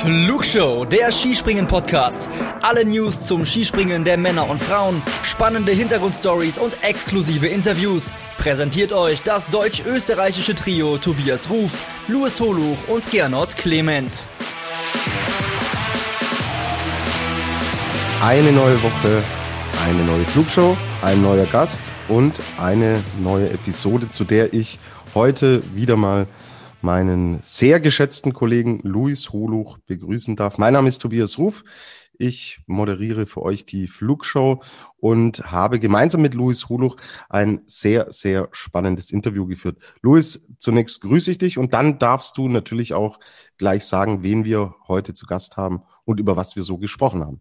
Flugshow, der Skispringen-Podcast. Alle News zum Skispringen der Männer und Frauen, spannende Hintergrundstories und exklusive Interviews. Präsentiert euch das deutsch-österreichische Trio Tobias Ruf, Louis Holuch und Gernot Clement. Eine neue Woche, eine neue Flugshow, ein neuer Gast und eine neue Episode, zu der ich heute wieder mal meinen sehr geschätzten Kollegen Luis Holuch begrüßen darf. Mein Name ist Tobias Ruf. Ich moderiere für euch die Flugshow und habe gemeinsam mit Luis Holuch ein sehr, sehr spannendes Interview geführt. Luis, zunächst grüße ich dich und dann darfst du natürlich auch gleich sagen, wen wir heute zu Gast haben und über was wir so gesprochen haben.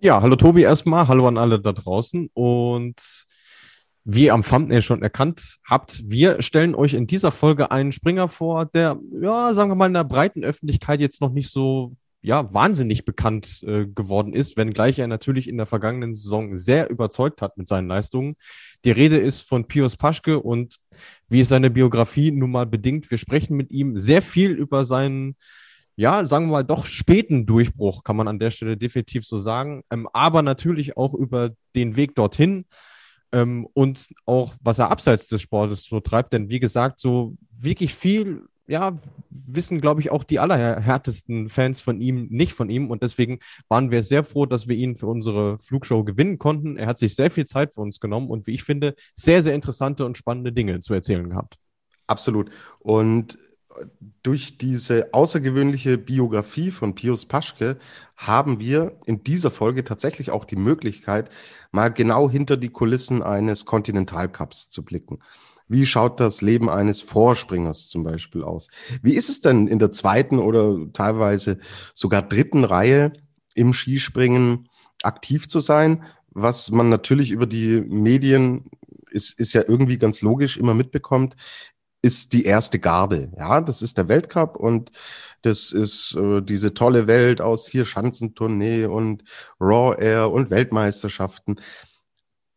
Ja, hallo Tobi erstmal, hallo an alle da draußen und wie ihr am Thumbnail schon erkannt habt, wir stellen euch in dieser Folge einen Springer vor, der, ja, sagen wir mal, in der breiten Öffentlichkeit jetzt noch nicht so, ja, wahnsinnig bekannt äh, geworden ist, wenngleich er natürlich in der vergangenen Saison sehr überzeugt hat mit seinen Leistungen. Die Rede ist von Pius Paschke und wie es seine Biografie nun mal bedingt, wir sprechen mit ihm sehr viel über seinen, ja, sagen wir mal, doch späten Durchbruch, kann man an der Stelle definitiv so sagen, ähm, aber natürlich auch über den Weg dorthin ähm, und auch, was er abseits des Sportes so treibt. Denn wie gesagt, so wirklich viel, ja, wissen, glaube ich, auch die allerhärtesten Fans von ihm nicht von ihm. Und deswegen waren wir sehr froh, dass wir ihn für unsere Flugshow gewinnen konnten. Er hat sich sehr viel Zeit für uns genommen und wie ich finde, sehr, sehr interessante und spannende Dinge zu erzählen gehabt. Absolut. Und durch diese außergewöhnliche Biografie von Pius Paschke haben wir in dieser Folge tatsächlich auch die Möglichkeit, mal genau hinter die Kulissen eines Kontinentalcups zu blicken. Wie schaut das Leben eines Vorspringers zum Beispiel aus? Wie ist es denn in der zweiten oder teilweise sogar dritten Reihe im Skispringen aktiv zu sein? Was man natürlich über die Medien ist, ist ja irgendwie ganz logisch immer mitbekommt, ist die erste Garde. Ja, das ist der Weltcup und das ist äh, diese tolle Welt aus vier Schanzentournee und Raw Air und Weltmeisterschaften.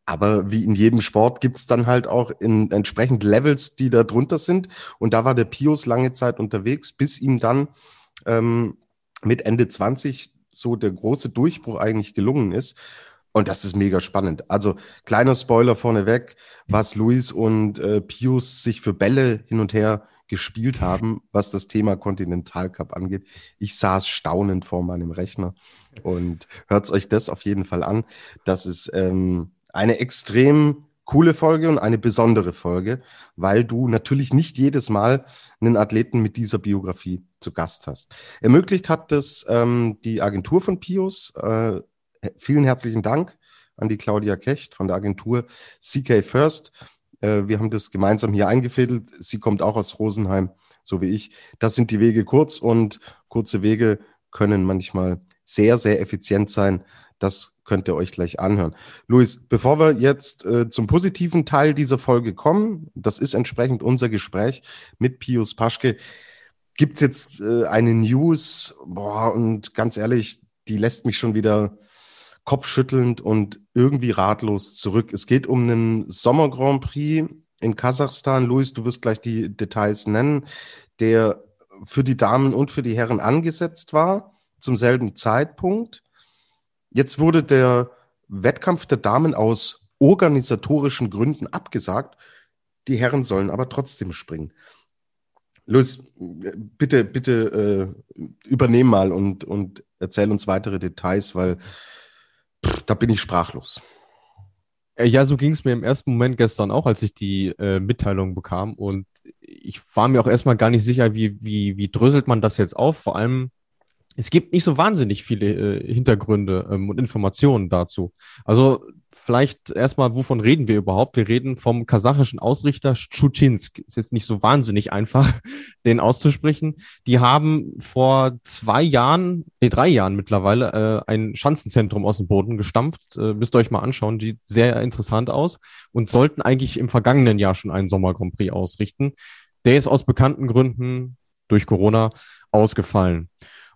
Aber wie in jedem Sport gibt's dann halt auch in entsprechend Levels, die da drunter sind. Und da war der Pius lange Zeit unterwegs, bis ihm dann ähm, mit Ende 20 so der große Durchbruch eigentlich gelungen ist. Und das ist mega spannend. Also kleiner Spoiler vorneweg, was Luis und äh, Pius sich für Bälle hin und her gespielt haben, was das Thema Continental Cup angeht. Ich saß staunend vor meinem Rechner und hört euch das auf jeden Fall an. Das ist ähm, eine extrem coole Folge und eine besondere Folge, weil du natürlich nicht jedes Mal einen Athleten mit dieser Biografie zu Gast hast. Ermöglicht hat das ähm, die Agentur von Pius, äh, vielen herzlichen Dank an die Claudia Kecht von der Agentur CK First. Äh, wir haben das gemeinsam hier eingefädelt. Sie kommt auch aus Rosenheim, so wie ich. Das sind die Wege kurz und kurze Wege können manchmal sehr, sehr effizient sein. Das könnt ihr euch gleich anhören. Luis, bevor wir jetzt äh, zum positiven Teil dieser Folge kommen, das ist entsprechend unser Gespräch mit Pius Paschke, gibt es jetzt äh, eine News, boah, und ganz ehrlich, die lässt mich schon wieder kopfschüttelnd und irgendwie ratlos zurück. Es geht um einen Sommer Grand Prix in Kasachstan. Luis, du wirst gleich die Details nennen, der für die Damen und für die Herren angesetzt war zum selben Zeitpunkt. Jetzt wurde der Wettkampf der Damen aus organisatorischen Gründen abgesagt. Die Herren sollen aber trotzdem springen. Luis, bitte, bitte äh, übernehm mal und, und erzähl uns weitere Details, weil da bin ich sprachlos. Äh, ja, so ging es mir im ersten Moment gestern auch, als ich die äh, Mitteilung bekam. Und ich war mir auch erstmal gar nicht sicher, wie, wie, wie dröselt man das jetzt auf. Vor allem, es gibt nicht so wahnsinnig viele äh, Hintergründe ähm, und Informationen dazu. Also vielleicht erstmal, wovon reden wir überhaupt? Wir reden vom kasachischen Ausrichter Schutinsk. Ist jetzt nicht so wahnsinnig einfach, den auszusprechen. Die haben vor zwei Jahren, nee, drei Jahren mittlerweile, äh, ein Schanzenzentrum aus dem Boden gestampft. Äh, müsst ihr euch mal anschauen, sieht sehr interessant aus und sollten eigentlich im vergangenen Jahr schon einen Sommer Grand Prix ausrichten. Der ist aus bekannten Gründen durch Corona ausgefallen.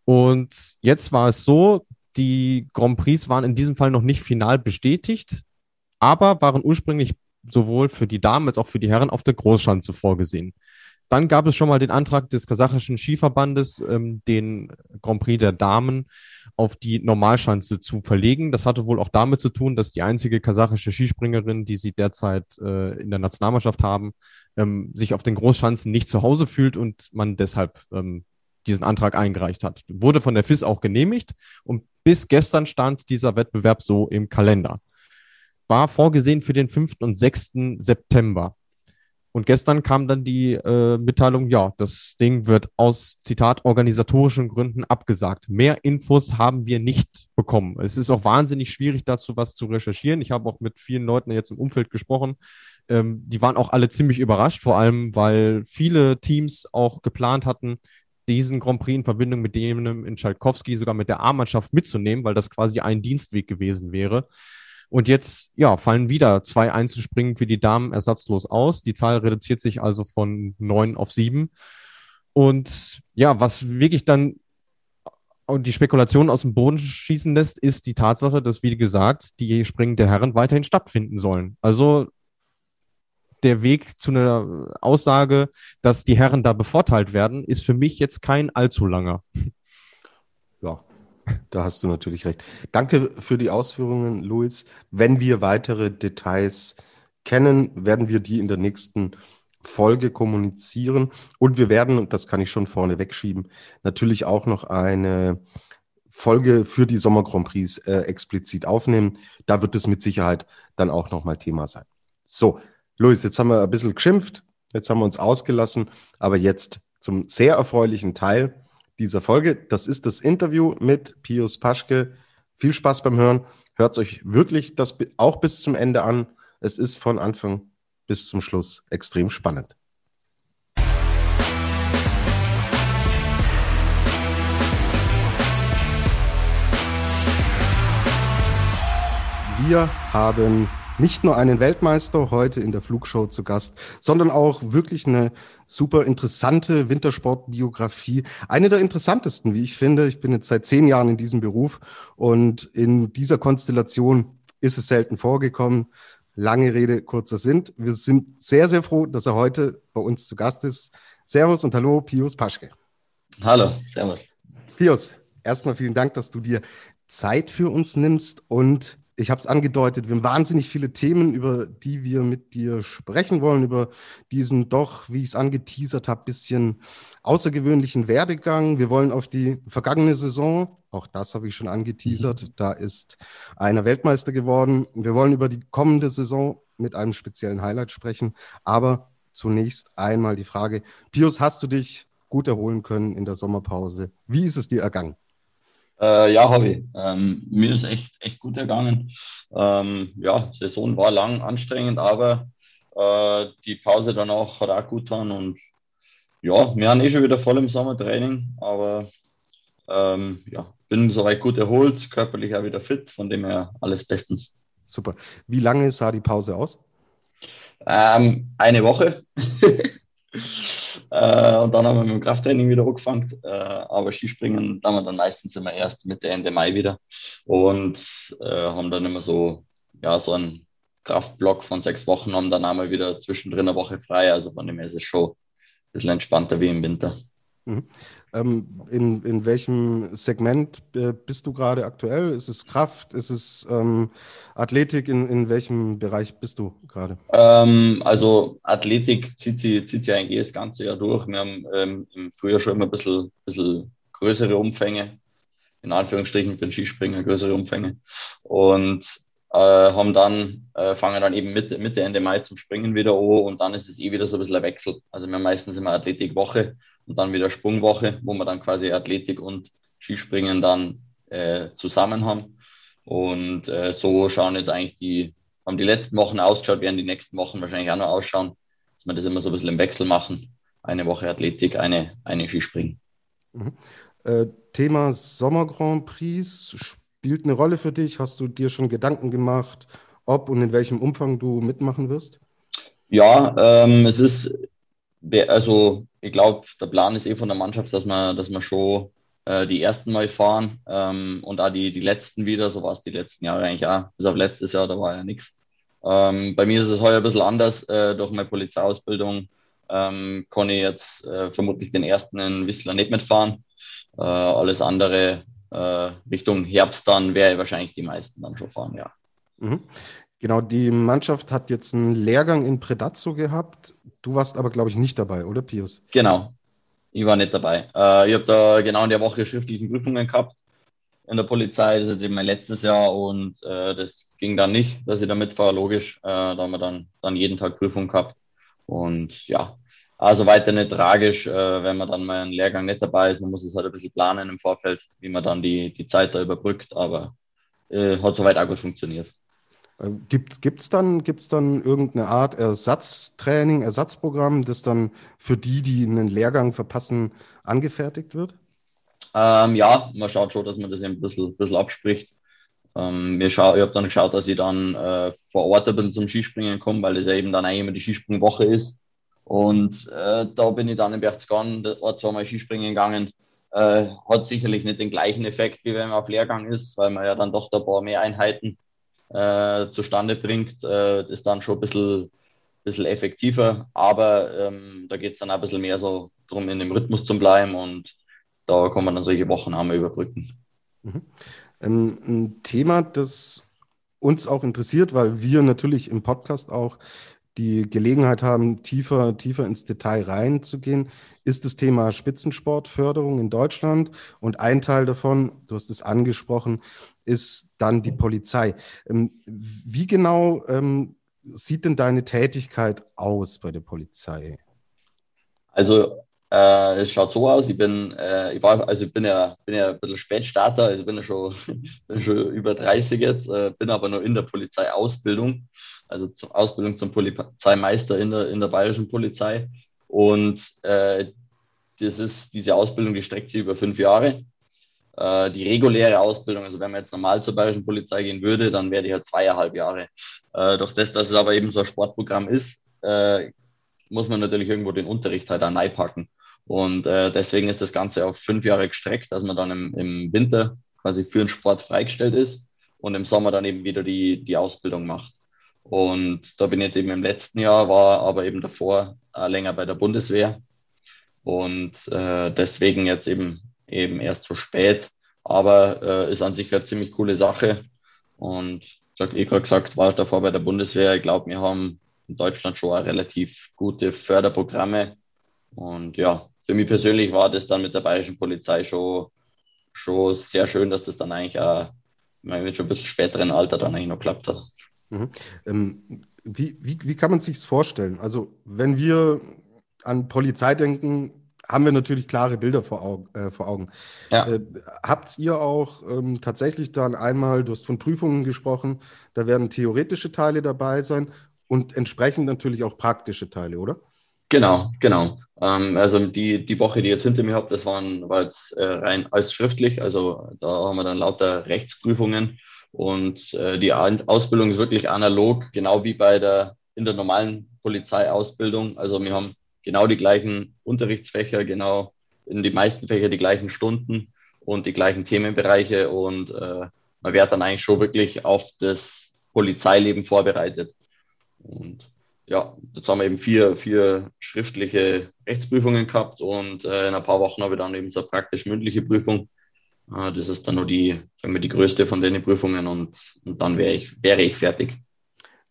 Und jetzt war es so, die Grand Prix waren in diesem Fall noch nicht final bestätigt, aber waren ursprünglich sowohl für die Damen als auch für die Herren auf der Großschanze vorgesehen. dann gab es schon mal den Antrag des kasachischen Skiverbandes, ähm, den Grand Prix der Damen auf die Normalschanze zu verlegen. Das hatte wohl auch damit zu tun, dass die einzige kasachische Skispringerin, die sie derzeit äh, in der Nationalmannschaft haben, ähm, sich auf den Großschanzen nicht zu Hause fühlt und man deshalb ähm, diesen Antrag eingereicht hat. Wurde von der FIS auch genehmigt und bis gestern stand dieser Wettbewerb so im Kalender. War vorgesehen für den 5. und 6. September. Und gestern kam dann die äh, Mitteilung, ja, das Ding wird aus, Zitat, organisatorischen Gründen abgesagt. Mehr Infos haben wir nicht bekommen. Es ist auch wahnsinnig schwierig, dazu was zu recherchieren. Ich habe auch mit vielen Leuten jetzt im Umfeld gesprochen. Ähm, die waren auch alle ziemlich überrascht, vor allem, weil viele Teams auch geplant hatten, diesen Grand Prix in Verbindung mit dem in Schalkowski sogar mit der A-Mannschaft mitzunehmen, weil das quasi ein Dienstweg gewesen wäre. Und jetzt, ja, fallen wieder zwei Einzelspringen für die Damen ersatzlos aus. Die Zahl reduziert sich also von neun auf sieben. Und ja, was wirklich dann die Spekulation aus dem Boden schießen lässt, ist die Tatsache, dass, wie gesagt, die Springen der Herren weiterhin stattfinden sollen. Also der Weg zu einer Aussage, dass die Herren da bevorteilt werden, ist für mich jetzt kein allzu langer. Ja, da hast du natürlich recht. Danke für die Ausführungen, Luis. Wenn wir weitere Details kennen, werden wir die in der nächsten Folge kommunizieren. Und wir werden, und das kann ich schon vorne wegschieben, natürlich auch noch eine Folge für die Sommer Grand Prix äh, explizit aufnehmen. Da wird es mit Sicherheit dann auch nochmal Thema sein. So, Luis, jetzt haben wir ein bisschen geschimpft, jetzt haben wir uns ausgelassen, aber jetzt zum sehr erfreulichen Teil dieser Folge. Das ist das Interview mit Pius Paschke. Viel Spaß beim Hören. Hört euch wirklich das auch bis zum Ende an. Es ist von Anfang bis zum Schluss extrem spannend. Wir haben nicht nur einen Weltmeister heute in der Flugshow zu Gast, sondern auch wirklich eine super interessante Wintersportbiografie. Eine der interessantesten, wie ich finde. Ich bin jetzt seit zehn Jahren in diesem Beruf und in dieser Konstellation ist es selten vorgekommen. Lange Rede, kurzer Sinn. Wir sind sehr, sehr froh, dass er heute bei uns zu Gast ist. Servus und hallo, Pius Paschke. Hallo, servus. Pius, erstmal vielen Dank, dass du dir Zeit für uns nimmst und ich habe es angedeutet, wir haben wahnsinnig viele Themen, über die wir mit dir sprechen wollen, über diesen doch, wie ich es angeteasert habe, bisschen außergewöhnlichen Werdegang. Wir wollen auf die vergangene Saison, auch das habe ich schon angeteasert, mhm. da ist einer Weltmeister geworden. Wir wollen über die kommende Saison mit einem speziellen Highlight sprechen, aber zunächst einmal die Frage, Pius, hast du dich gut erholen können in der Sommerpause? Wie ist es dir ergangen? Äh, ja, habe ich. Ähm, mir ist echt, echt gut ergangen. Ähm, ja, Saison war lang anstrengend, aber äh, die Pause danach hat auch gut getan und ja, wir haben eh schon wieder voll im Sommertraining, aber ähm, ja, bin soweit gut erholt, körperlich auch wieder fit, von dem her alles bestens. Super. Wie lange sah die Pause aus? Ähm, eine Woche. Äh, und dann haben wir mit dem Krafttraining wieder angefangen. Äh, aber Skispringen dann wir dann meistens immer erst Mitte, Ende Mai wieder. Und äh, haben dann immer so, ja, so einen Kraftblock von sechs Wochen, haben dann einmal wieder zwischendrin eine Woche frei. Also von dem her ist es schon ein bisschen entspannter wie im Winter. Mhm. Ähm, in, in welchem Segment äh, bist du gerade aktuell? Ist es Kraft? Ist es ähm, Athletik? In, in welchem Bereich bist du gerade? Ähm, also Athletik zieht sie, zieht sie eigentlich das ganze Jahr durch. Wir haben ähm, im Frühjahr schon immer ein bisschen, bisschen größere Umfänge, in Anführungsstrichen für den Skispringer größere Umfänge. Und äh, haben dann, äh, fangen dann eben Mitte, Mitte, Ende Mai zum Springen wieder an und dann ist es eh wieder so ein bisschen ein Wechsel. Also wir haben meistens immer Athletikwoche und dann wieder Sprungwoche, wo wir dann quasi Athletik und Skispringen dann äh, zusammen haben. Und äh, so schauen jetzt eigentlich die, haben die letzten Wochen ausgeschaut, werden die nächsten Wochen wahrscheinlich auch noch ausschauen, dass wir das immer so ein bisschen im Wechsel machen. Eine Woche Athletik, eine, eine Skispringen. Mhm. Äh, Thema Sommer Grand Prix spielt eine Rolle für dich. Hast du dir schon Gedanken gemacht, ob und in welchem Umfang du mitmachen wirst? Ja, ähm, es ist, also ich glaube, der Plan ist eh von der Mannschaft, dass wir, dass wir schon äh, die ersten Mal fahren ähm, und auch die, die letzten wieder, so war es die letzten Jahre eigentlich auch. Bis auf letztes Jahr, da war ja nichts. Ähm, bei mir ist es heuer ein bisschen anders äh, durch meine Polizeiausbildung. ähm, kann ich jetzt äh, vermutlich den ersten in Whistler nicht mitfahren. Äh, alles andere äh, Richtung Herbst dann wäre wahrscheinlich die meisten dann schon fahren, ja. Mhm. Genau, die Mannschaft hat jetzt einen Lehrgang in Predazzo gehabt. Du warst aber, glaube ich, nicht dabei, oder Pius? Genau, ich war nicht dabei. Äh, ich habe da genau in der Woche schriftliche Prüfungen gehabt in der Polizei. Das ist jetzt eben mein letztes Jahr und äh, das ging dann nicht, dass ich da mitfahre, logisch. Äh, da haben wir dann, dann jeden Tag Prüfung gehabt. Und ja, also weiter nicht tragisch, äh, wenn man dann mal einen Lehrgang nicht dabei ist. Man muss es halt ein bisschen planen im Vorfeld, wie man dann die, die Zeit da überbrückt, aber äh, hat soweit auch gut funktioniert. Äh, gibt es dann, gibt's dann irgendeine Art Ersatztraining, Ersatzprogramm, das dann für die, die einen Lehrgang verpassen, angefertigt wird? Ähm, ja, man schaut schon, dass man das ein bisschen, bisschen abspricht. Ähm, ich habe dann geschaut, dass ich dann äh, vor Ort bin zum Skispringen komme, weil das ja eben dann eigentlich immer die Skisprungwoche ist. Und äh, da bin ich dann in Berchtesgaden ein, zweimal Skispringen gegangen. Äh, hat sicherlich nicht den gleichen Effekt, wie wenn man auf Lehrgang ist, weil man ja dann doch ein paar mehr Einheiten äh, zustande bringt. Äh, ist dann schon ein bisschen, bisschen effektiver. Aber ähm, da geht es dann ein bisschen mehr so darum, in dem Rhythmus zu bleiben. Und da kann man dann solche Wochen einmal überbrücken. Mhm. Ein, ein Thema, das uns auch interessiert, weil wir natürlich im Podcast auch die Gelegenheit haben, tiefer, tiefer ins Detail reinzugehen, ist das Thema Spitzensportförderung in Deutschland. Und ein Teil davon, du hast es angesprochen, ist dann die Polizei. Ähm, wie genau ähm, sieht denn deine Tätigkeit aus bei der Polizei? Also äh, es schaut so aus, ich bin, äh, ich war, also ich bin ja, bin ja ein bisschen Spätstarter, also bin ja schon, bin schon über 30 jetzt, äh, bin aber noch in der Polizeiausbildung, also zur Ausbildung zum Polizeimeister in der, in der bayerischen Polizei. Und äh, das ist, diese Ausbildung, die streckt sich über fünf Jahre. Äh, die reguläre Ausbildung, also wenn man jetzt normal zur bayerischen Polizei gehen würde, dann wäre die halt zweieinhalb Jahre. Äh, durch das, dass es aber eben so ein Sportprogramm ist, äh, muss man natürlich irgendwo den Unterricht halt auch packen. Und äh, deswegen ist das Ganze auf fünf Jahre gestreckt, dass man dann im, im Winter quasi für den Sport freigestellt ist und im Sommer dann eben wieder die, die Ausbildung macht. Und da bin ich jetzt eben im letzten Jahr, war aber eben davor äh, länger bei der Bundeswehr. Und äh, deswegen jetzt eben, eben erst so spät. Aber äh, ist an sich eine ziemlich coole Sache. Und ich habe eh gerade gesagt, war ich davor bei der Bundeswehr. Ich glaube, wir haben in Deutschland schon relativ gute Förderprogramme. Und ja, für mich persönlich war das dann mit der bayerischen Polizei schon, schon sehr schön, dass das dann eigentlich auch mit schon ein bisschen späteren Alter dann eigentlich noch klappt hat. Mhm. Ähm, wie, wie, wie kann man sich vorstellen? Also, wenn wir an Polizei denken, haben wir natürlich klare Bilder vor, Augen. Äh, vor Augen. Ja. Äh, habt ihr auch ähm, tatsächlich dann einmal, du hast von Prüfungen gesprochen, da werden theoretische Teile dabei sein und entsprechend natürlich auch praktische Teile, oder? Genau, genau. Ähm, also die, die Woche, die jetzt hinter mir habt, das waren, war jetzt äh, rein als schriftlich. Also da haben wir dann lauter Rechtsprüfungen und äh, die Ausbildung ist wirklich analog, genau wie bei der in der normalen Polizeiausbildung. Also wir haben genau die gleichen Unterrichtsfächer, genau in die meisten Fächer die gleichen Stunden und die gleichen Themenbereiche und äh, man wird dann eigentlich schon wirklich auf das Polizeileben vorbereitet. Und ja, jetzt haben wir eben vier, vier schriftliche Rechtsprüfungen gehabt und äh, in ein paar Wochen habe ich dann eben so eine praktisch-mündliche Prüfung. Äh, das ist dann nur die, sagen wir, die größte von den Prüfungen und, und dann wäre ich, wäre ich fertig.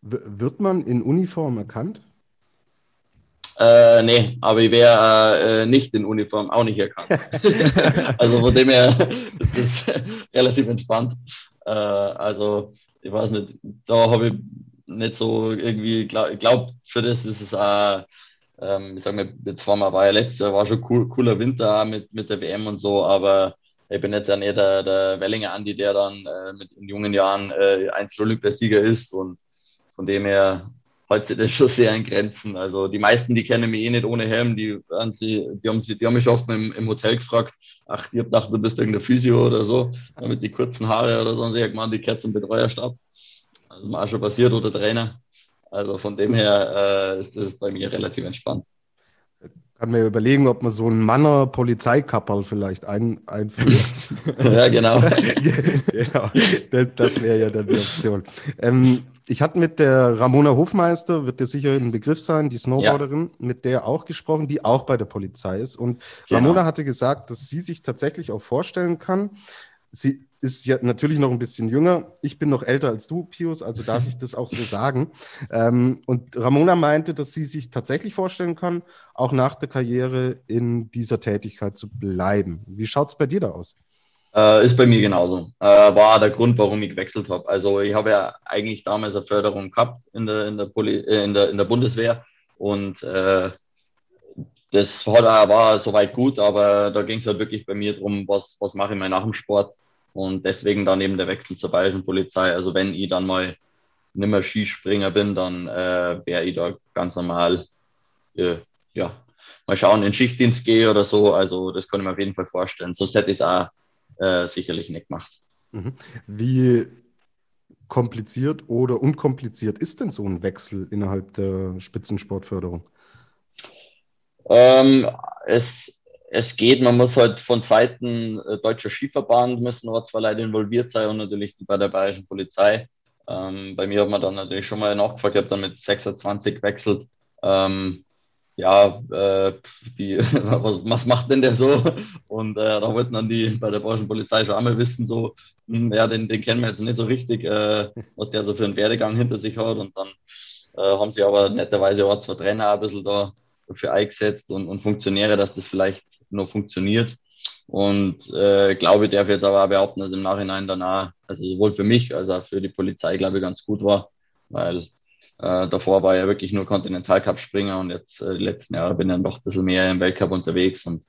W wird man in Uniform erkannt? Äh, nee, aber ich wäre äh, nicht in Uniform auch nicht erkannt. also von dem her ist das relativ entspannt. Äh, also ich weiß nicht, da habe ich nicht so irgendwie, glaub, ich glaube, für das ist es auch, ähm, ich sag mal, jetzt war, mal, war ja letztes Jahr, war schon cool, cooler Winter mit, mit der WM und so, aber ich bin jetzt ja nicht der, der Wellinger Andi, der dann äh, mit in jungen Jahren äh, Einzel-Olympiasieger ist und von dem her hält sich das schon sehr in Grenzen. Also die meisten, die kennen mich eh nicht ohne Helm, die, die, die, haben, die haben mich oft im, im Hotel gefragt, ach, ich hab gedacht, du bist irgendein Physio oder so, mit die kurzen Haare oder so, und ich hab gemeint, die Kerze zum Betreuerstab. Mir auch schon passiert oder Trainer. Also von dem her äh, ist das bei mir relativ entspannt. Kann mir überlegen, ob man so einen Manner Polizeikapperl vielleicht ein, einführt. ja, genau. genau. Das, das wäre ja dann die Option. Ähm, ich hatte mit der Ramona Hofmeister, wird dir sicher ein Begriff sein, die Snowboarderin, ja. mit der auch gesprochen, die auch bei der Polizei ist. Und genau. Ramona hatte gesagt, dass sie sich tatsächlich auch vorstellen kann, sie ist ja natürlich noch ein bisschen jünger. Ich bin noch älter als du, Pius, also darf ich das auch so sagen. Ähm, und Ramona meinte, dass sie sich tatsächlich vorstellen kann, auch nach der Karriere in dieser Tätigkeit zu bleiben. Wie schaut es bei dir da aus? Äh, ist bei mir genauso. Äh, war der Grund, warum ich gewechselt habe. Also ich habe ja eigentlich damals eine Förderung gehabt in der, in der, Poli äh, in der, in der Bundeswehr und äh, das war, war soweit gut, aber da ging es halt wirklich bei mir darum, was, was mache ich mal nach dem Sport und deswegen dann eben der Wechsel zur Bayerischen Polizei. Also wenn ich dann mal nicht mehr Skispringer bin, dann äh, wäre ich da ganz normal, äh, ja, mal schauen, in Schichtdienst gehe oder so. Also das kann ich mir auf jeden Fall vorstellen. Sonst hätte ich es auch äh, sicherlich nicht gemacht. Mhm. Wie kompliziert oder unkompliziert ist denn so ein Wechsel innerhalb der Spitzensportförderung? Ähm, es, es geht, man muss halt von Seiten äh, Deutscher Skiverband müssen aber zwei Leute involviert sein und natürlich bei der Bayerischen Polizei. Ähm, bei mir hat man dann natürlich schon mal nachgefragt, ich habe dann mit 26 gewechselt. Ähm, ja, äh, die, was, was macht denn der so? Und äh, da wollten dann die bei der Bayerischen Polizei schon einmal wissen, so, mh, hm, ja, den, den kennen wir jetzt nicht so richtig, äh, was der so für einen Werdegang hinter sich hat. Und dann äh, haben sie aber netterweise auch zwei Trainer ein bisschen da für eingesetzt und, und Funktionäre, dass das vielleicht noch funktioniert. Und äh, glaube, ich darf jetzt aber auch behaupten, dass im Nachhinein danach, also sowohl für mich als auch für die Polizei, glaube ich, ganz gut war, weil äh, davor war ja wirklich nur Kontinentalcup-Springer und jetzt äh, die letzten Jahre bin ich dann doch ein bisschen mehr im Weltcup unterwegs und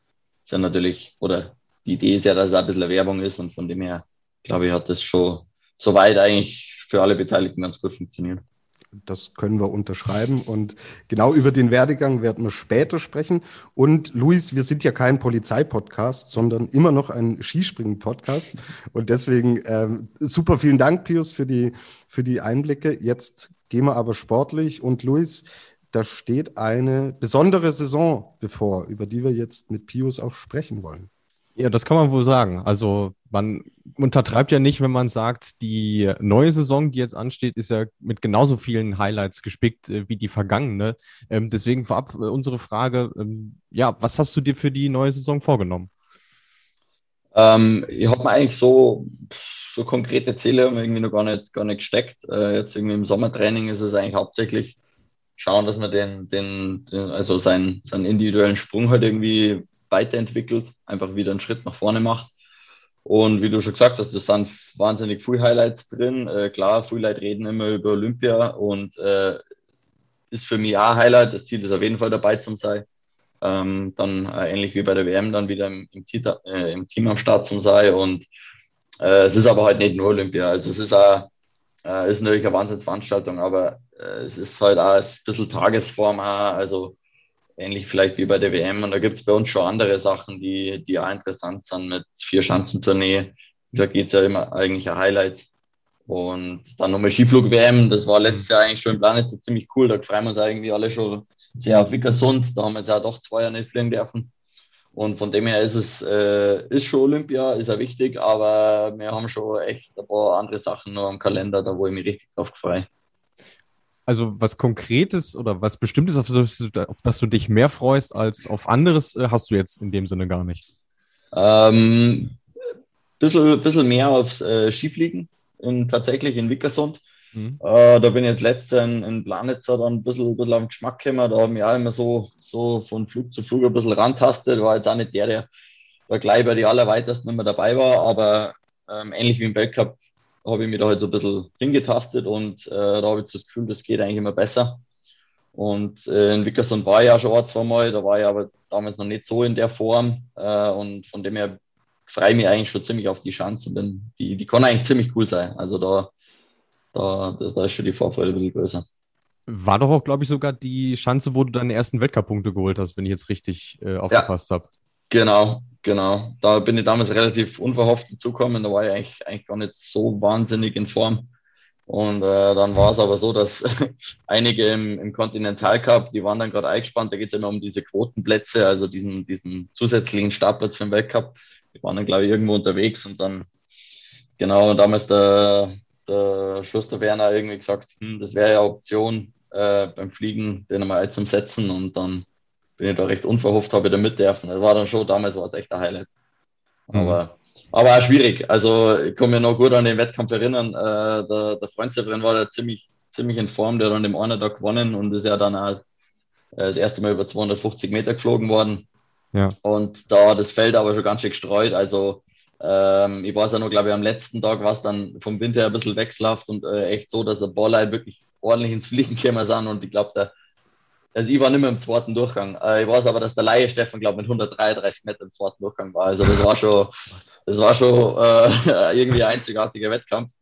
ja natürlich, oder die Idee ist ja, dass es ein bisschen Werbung ist und von dem her, glaube ich, hat das schon soweit eigentlich für alle Beteiligten ganz gut funktioniert. Das können wir unterschreiben. Und genau über den Werdegang werden wir später sprechen. Und Luis, wir sind ja kein Polizeipodcast, sondern immer noch ein Skispringen-Podcast. Und deswegen ähm, super vielen Dank, Pius, für die, für die Einblicke. Jetzt gehen wir aber sportlich. Und Luis, da steht eine besondere Saison bevor, über die wir jetzt mit Pius auch sprechen wollen. Ja, das kann man wohl sagen. Also man untertreibt ja nicht, wenn man sagt, die neue Saison, die jetzt ansteht, ist ja mit genauso vielen Highlights gespickt äh, wie die vergangene. Ähm, deswegen vorab äh, unsere Frage, ähm, ja, was hast du dir für die neue Saison vorgenommen? Ähm, ich habe mir eigentlich so, so konkrete Ziele irgendwie noch gar nicht, gar nicht gesteckt. Äh, jetzt irgendwie im Sommertraining ist es eigentlich hauptsächlich schauen, dass man den, den, den also seinen, seinen individuellen Sprung halt irgendwie weiterentwickelt, einfach wieder einen Schritt nach vorne macht. Und wie du schon gesagt hast, das sind wahnsinnig viele Highlights drin. Äh, klar, viele Leute reden immer über Olympia und äh, ist für mich auch ein Highlight. Das Ziel ist auf jeden Fall dabei zu sein. Ähm, dann äh, ähnlich wie bei der WM dann wieder im, im, Tita, äh, im Team am Start zu sein. Und äh, es ist aber halt nicht nur Olympia. Also es ist auch, äh, ist natürlich eine Wahnsinnsveranstaltung, aber es ist halt auch ein bisschen Tagesform. Auch. Also ähnlich vielleicht wie bei der WM. Und da gibt es bei uns schon andere Sachen, die, die auch interessant sind mit vier Schanzentournee. Da geht es ja immer eigentlich ein Highlight. Und dann nochmal Skiflug-WM, das war letztes Jahr eigentlich schon im Planet ziemlich cool. Da freuen wir uns eigentlich alle schon sehr auf Wickersund. Da haben wir jetzt auch doch zwei Jahre nicht fliegen dürfen. Und von dem her ist es äh, ist schon Olympia, ist ja wichtig, aber wir haben schon echt ein paar andere Sachen noch am Kalender, da wo ich mich richtig drauf freue. Also was Konkretes oder was Bestimmtes, auf das, auf das du dich mehr freust als auf anderes, äh, hast du jetzt in dem Sinne gar nicht? Ähm, bisschen, bisschen mehr aufs äh, Skifliegen, in, tatsächlich in Wickersund. Mhm. Äh, da bin ich jetzt letzte in, in Planitzer dann ein bisschen, ein bisschen auf den Geschmack gekommen. Da habe ich mich auch immer so, so von Flug zu Flug ein bisschen rantastet. War jetzt auch nicht der, der da gleich bei die allerweitesten immer dabei war, aber ähm, ähnlich wie im Weltcup habe ich mich da halt so ein bisschen hingetastet und äh, da habe ich das Gefühl, das geht eigentlich immer besser. Und äh, in Wickersund war ich ja schon ein, zwei Mal, da war ich aber damals noch nicht so in der Form äh, und von dem her freue ich mich eigentlich schon ziemlich auf die Chance, denn die, die kann eigentlich ziemlich cool sein. Also da, da, das, da ist schon die Vorfreude ein bisschen größer. War doch auch, glaube ich, sogar die Chance, wo du deine ersten Weltcup-Punkte geholt hast, wenn ich jetzt richtig äh, aufgepasst ja, habe. Genau, Genau, da bin ich damals relativ unverhofft dazugekommen. Da war ich eigentlich, eigentlich gar nicht so wahnsinnig in Form. Und äh, dann war es aber so, dass einige im, im Continental Cup, die waren dann gerade eingespannt, da geht es immer um diese Quotenplätze, also diesen, diesen zusätzlichen Startplatz für den Weltcup. Die waren dann, glaube ich, irgendwo unterwegs und dann, genau, damals der, der Schuster Werner irgendwie gesagt, hm, das wäre ja Option äh, beim Fliegen, den einmal zum Setzen und dann bin ich da recht unverhofft, habe ich da mit dürfen. Das war dann schon, damals war es echt ein Highlight. Mhm. Aber aber auch schwierig. Also ich kann mich noch gut an den Wettkampf erinnern. Äh, der, der Freund drin war da ziemlich, ziemlich in Form, der hat an dem einen Tag gewonnen und ist ja dann auch äh, das erste Mal über 250 Meter geflogen worden. Ja. Und da das Feld aber schon ganz schön gestreut. Also ähm, ich weiß ja noch, glaube ich, am letzten Tag war es dann vom Winter ein bisschen wechselhaft und äh, echt so, dass der Ball wirklich ordentlich ins Fliegen gekommen sind. Und ich glaube, der, also ich war nicht mehr im zweiten Durchgang. Äh, ich weiß aber, dass der Laie Stefan, glaube mit 133 Metern im zweiten Durchgang war. Also das war schon, das war schon äh, irgendwie ein einzigartiger Wettkampf.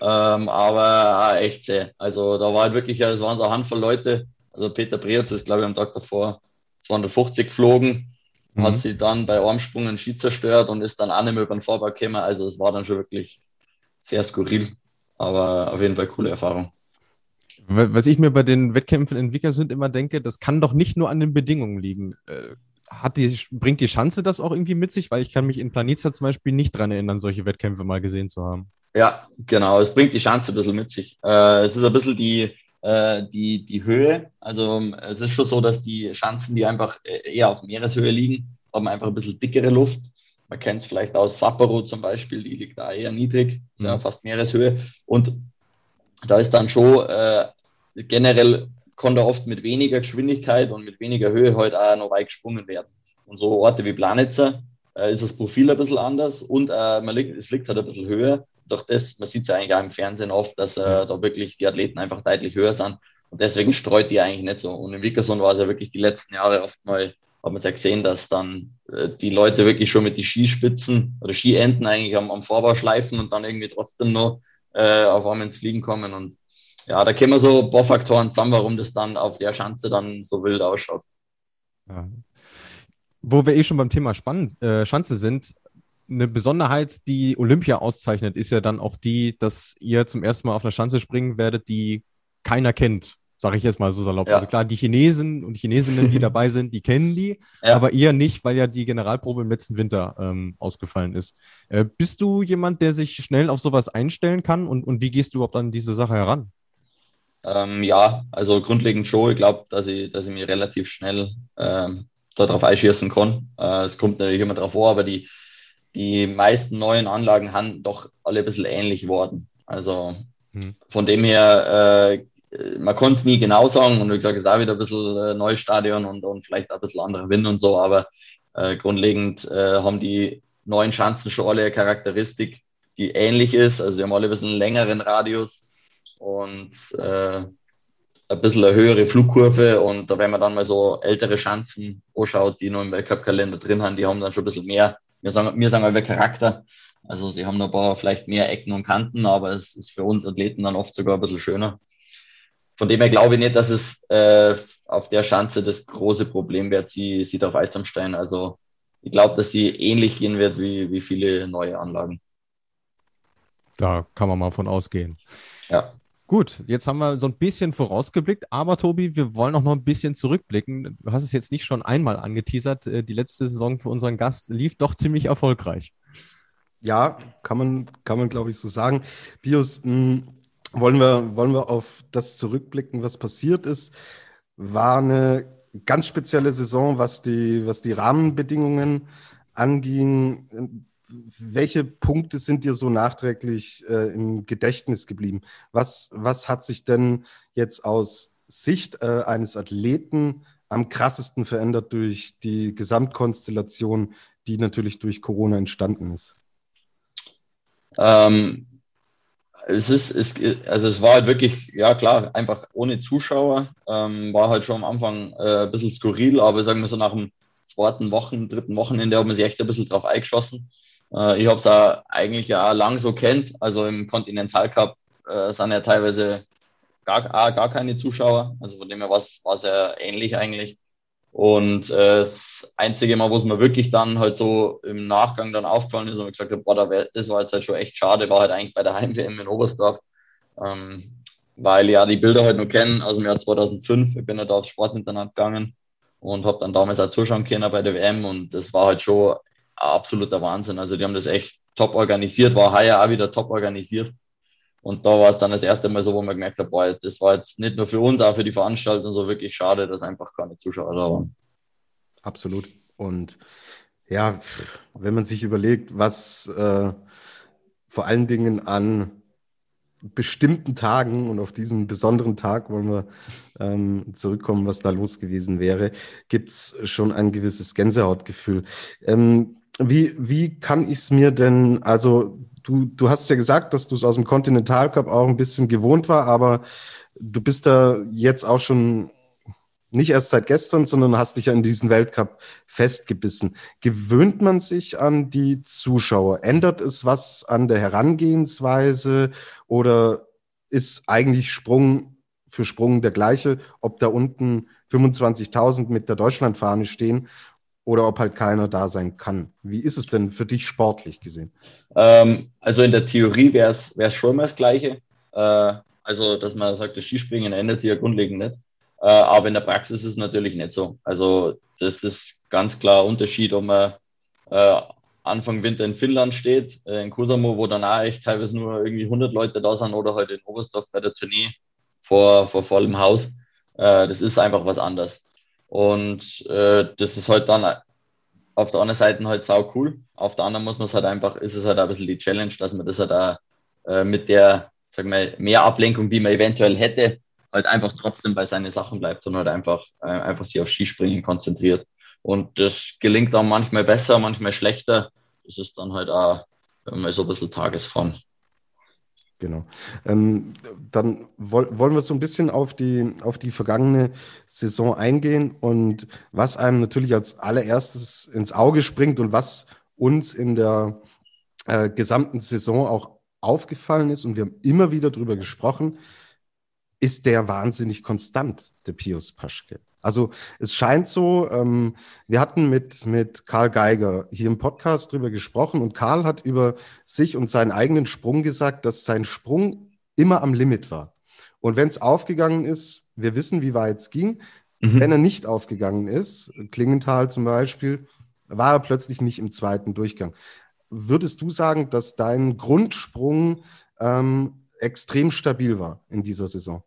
Ähm, aber äh, echt sehr. Also da war halt wirklich, es waren so eine Handvoll Leute. Also Peter Breetz ist, glaube ich, am Tag davor 250 geflogen, mhm. hat sie dann bei Armsprung einen Ski zerstört und ist dann auch nicht mehr über den Vorbau gekommen. Also es war dann schon wirklich sehr skurril. Aber auf jeden Fall coole Erfahrung. Was ich mir bei den Wettkämpfen in Wickersund immer denke, das kann doch nicht nur an den Bedingungen liegen. Äh, hat die, bringt die Chance das auch irgendwie mit sich? Weil ich kann mich in Planica zum Beispiel nicht dran erinnern, solche Wettkämpfe mal gesehen zu haben. Ja, genau. Es bringt die Chance ein bisschen mit sich. Äh, es ist ein bisschen die, äh, die, die Höhe. Also es ist schon so, dass die Chancen, die einfach eher auf Meereshöhe liegen, haben einfach ein bisschen dickere Luft. Man kennt es vielleicht aus Sapporo zum Beispiel, die liegt da eher niedrig, ist mhm. ja fast Meereshöhe. Und da ist dann schon äh, generell konnte oft mit weniger Geschwindigkeit und mit weniger Höhe halt auch noch weit gesprungen werden. Und so Orte wie Planitzer äh, ist das Profil ein bisschen anders und äh, man liegt, es liegt halt ein bisschen höher. Durch das, man sieht es ja eigentlich auch im Fernsehen oft, dass äh, da wirklich die Athleten einfach deutlich höher sind. Und deswegen streut die eigentlich nicht so. Und in Wickerson war es ja wirklich die letzten Jahre oft mal, hat man es ja gesehen, dass dann äh, die Leute wirklich schon mit die Skispitzen oder Skienden eigentlich am, am Vorbau schleifen und dann irgendwie trotzdem noch äh, auf einmal ins Fliegen kommen. Und ja, da kämen so ein paar Faktoren zusammen, warum das dann auf der Schanze dann so wild ausschaut. Ja. Wo wir eh schon beim Thema Spann äh, Schanze sind, eine Besonderheit, die Olympia auszeichnet, ist ja dann auch die, dass ihr zum ersten Mal auf einer Schanze springen werdet, die keiner kennt, sage ich jetzt mal so salopp. Ja. Also klar, die Chinesen und Chinesinnen, die dabei sind, die kennen die, ja. aber ihr nicht, weil ja die Generalprobe im letzten Winter ähm, ausgefallen ist. Äh, bist du jemand, der sich schnell auf sowas einstellen kann und, und wie gehst du überhaupt an diese Sache heran? Ähm, ja, also grundlegend schon. Ich glaube, dass ich, dass ich mich relativ schnell ähm, darauf einschießen kann. Äh, es kommt natürlich immer darauf vor, aber die, die meisten neuen Anlagen haben doch alle ein bisschen ähnlich geworden. Also hm. von dem her, äh, man kann es nie genau sagen und wie gesagt, es ist auch wieder ein bisschen äh, neues Stadion und, und vielleicht auch ein bisschen anderer Wind und so, aber äh, grundlegend äh, haben die neuen Schanzen schon alle eine Charakteristik, die ähnlich ist. Also sie haben alle ein bisschen längeren Radius und äh, ein bisschen eine höhere Flugkurve. Und da, wenn man dann mal so ältere Schanzen anschaut, die noch im Weltcup-Kalender drin haben, die haben dann schon ein bisschen mehr, wir sagen, wir sagen aber Charakter. Also sie haben noch ein paar vielleicht mehr Ecken und Kanten, aber es ist für uns Athleten dann oft sogar ein bisschen schöner. Von dem her glaube ich nicht, dass es äh, auf der Schanze das große Problem wird, sie, sie auf Eizamstein. Also ich glaube, dass sie ähnlich gehen wird wie, wie viele neue Anlagen. Da kann man mal von ausgehen. Ja. Gut, jetzt haben wir so ein bisschen vorausgeblickt, aber Tobi, wir wollen auch noch ein bisschen zurückblicken. Du hast es jetzt nicht schon einmal angeteasert. Äh, die letzte Saison für unseren Gast lief doch ziemlich erfolgreich. Ja, kann man, kann man glaube ich so sagen. Bios, mh, hm, wollen, wir, wollen wir auf das zurückblicken, was passiert ist? War eine ganz spezielle Saison, was die, was die Rahmenbedingungen anging welche Punkte sind dir so nachträglich äh, im Gedächtnis geblieben? Was, was hat sich denn jetzt aus Sicht äh, eines Athleten am krassesten verändert durch die Gesamtkonstellation, die natürlich durch Corona entstanden ist? Ähm, es ist, es, also es war halt wirklich, ja klar, einfach ohne Zuschauer. Ähm, war halt schon am Anfang äh, ein bisschen skurril, aber sagen wir so nach dem zweiten Wochen, dritten Wochenende hat man sich echt ein bisschen drauf eingeschossen. Äh, ich habe es auch eigentlich ja lang so kennt. Also im Continental Cup äh, sind ja teilweise gar, gar keine Zuschauer. Also von dem her war es sehr ähnlich eigentlich. Und äh, das einzige Mal, wo es mir wirklich dann halt so im Nachgang dann aufgefallen ist und ich gesagt habe, boah, das war jetzt halt schon echt schade, war halt eigentlich bei der Heim-WM in Oberstdorf. ähm, weil ja die Bilder halt nur kennen aus dem Jahr 2005. Ich bin ja da aufs Sportinternat gegangen und habe dann damals auch zuschauen können bei der WM und das war halt schon absoluter Wahnsinn. Also die haben das echt top organisiert, war heuer auch wieder top organisiert. Und da war es dann das erste Mal so, wo man gemerkt hat, boah, das war jetzt nicht nur für uns, auch für die Veranstaltung so wirklich schade, dass einfach keine Zuschauer da waren. Absolut. Und ja, wenn man sich überlegt, was äh, vor allen Dingen an bestimmten Tagen und auf diesen besonderen Tag wollen wir ähm, zurückkommen, was da los gewesen wäre, gibt es schon ein gewisses Gänsehautgefühl. Ähm, wie, wie kann ich es mir denn, also du, du hast ja gesagt, dass du es aus dem Continental Cup auch ein bisschen gewohnt war, aber du bist da jetzt auch schon nicht erst seit gestern, sondern hast dich ja in diesen Weltcup festgebissen. Gewöhnt man sich an die Zuschauer? Ändert es was an der Herangehensweise oder ist eigentlich Sprung für Sprung der gleiche, ob da unten 25.000 mit der Deutschlandfahne stehen oder ob halt keiner da sein kann? Wie ist es denn für dich sportlich gesehen? Ähm, also in der Theorie wäre es schon immer das Gleiche. Äh, also, dass man sagt, das Skispringen ändert sich ja grundlegend nicht. Äh, aber in der Praxis ist es natürlich nicht so. Also das ist ganz klar ein Unterschied, ob man äh, Anfang Winter in Finnland steht, äh, in Kusamo, wo dann auch echt teilweise nur irgendwie 100 Leute da sind oder heute halt in Oberstdorf bei der Tournee vor, vor vollem Haus. Äh, das ist einfach was anderes. Und äh, das ist halt dann auf der anderen Seite halt sau cool. Auf der anderen muss man es halt einfach, ist es halt ein bisschen die Challenge, dass man das halt auch äh, mit der, sag mal, mehr Ablenkung, die man eventuell hätte, halt einfach trotzdem bei seinen Sachen bleibt und halt einfach, äh, einfach sich auf Skispringen konzentriert. Und das gelingt dann manchmal besser, manchmal schlechter. Das ist dann halt auch mal so ein bisschen Tagesform. Genau. Ähm, dann woll wollen wir so ein bisschen auf die, auf die vergangene Saison eingehen und was einem natürlich als allererstes ins Auge springt und was uns in der äh, gesamten Saison auch aufgefallen ist und wir haben immer wieder darüber gesprochen, ist der wahnsinnig konstant, der Pius Paschke. Also es scheint so, ähm, wir hatten mit, mit Karl Geiger hier im Podcast drüber gesprochen und Karl hat über sich und seinen eigenen Sprung gesagt, dass sein Sprung immer am Limit war. Und wenn es aufgegangen ist, wir wissen, wie weit es ging. Mhm. Wenn er nicht aufgegangen ist, Klingenthal zum Beispiel, war er plötzlich nicht im zweiten Durchgang. Würdest du sagen, dass dein Grundsprung ähm, extrem stabil war in dieser Saison.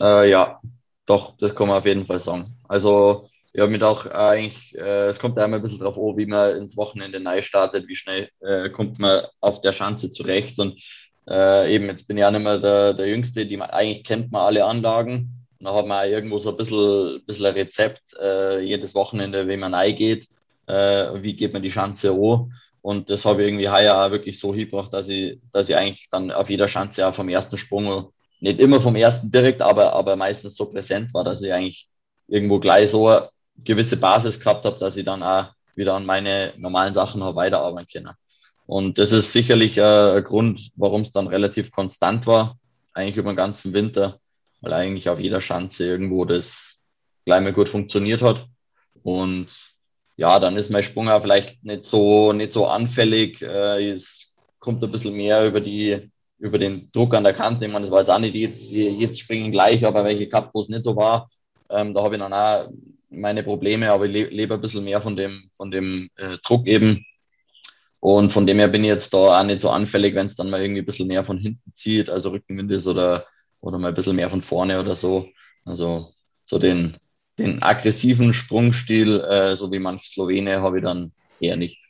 Äh, ja, doch, das kann man auf jeden Fall sagen. Also, ich habe mir auch eigentlich, äh, es kommt ja immer ein bisschen drauf an, wie man ins Wochenende neu startet, wie schnell äh, kommt man auf der Schanze zurecht. Und äh, eben, jetzt bin ich auch nicht mehr der, der Jüngste, die man, eigentlich kennt man alle Anlagen. Und da hat man auch irgendwo so ein bisschen, bisschen ein Rezept, äh, jedes Wochenende, wie man reingeht, äh, wie geht man die Schanze an. Und das habe ich irgendwie heuer auch wirklich so hingebracht, dass ich, dass ich eigentlich dann auf jeder Schanze auch vom ersten Sprung, nicht immer vom ersten direkt, aber, aber meistens so präsent war, dass ich eigentlich irgendwo gleich so eine gewisse Basis gehabt habe, dass ich dann auch wieder an meine normalen Sachen habe weiterarbeiten können. Und das ist sicherlich ein Grund, warum es dann relativ konstant war, eigentlich über den ganzen Winter, weil eigentlich auf jeder Schanze irgendwo das gleich mal gut funktioniert hat. Und ja, dann ist mein Sprung auch vielleicht nicht so, nicht so anfällig. Äh, es kommt ein bisschen mehr über die, über den Druck an der Kante. Ich meine, es war jetzt auch nicht jetzt, jetzt springen gleich, aber welche Cup, wo es nicht so war, ähm, da habe ich dann auch meine Probleme, aber ich le lebe ein bisschen mehr von dem, von dem äh, Druck eben. Und von dem her bin ich jetzt da auch nicht so anfällig, wenn es dann mal irgendwie ein bisschen mehr von hinten zieht, also Rückenwind ist oder, oder mal ein bisschen mehr von vorne oder so. Also so den, den aggressiven Sprungstil, äh, so wie manche Slowene, habe ich dann eher nicht.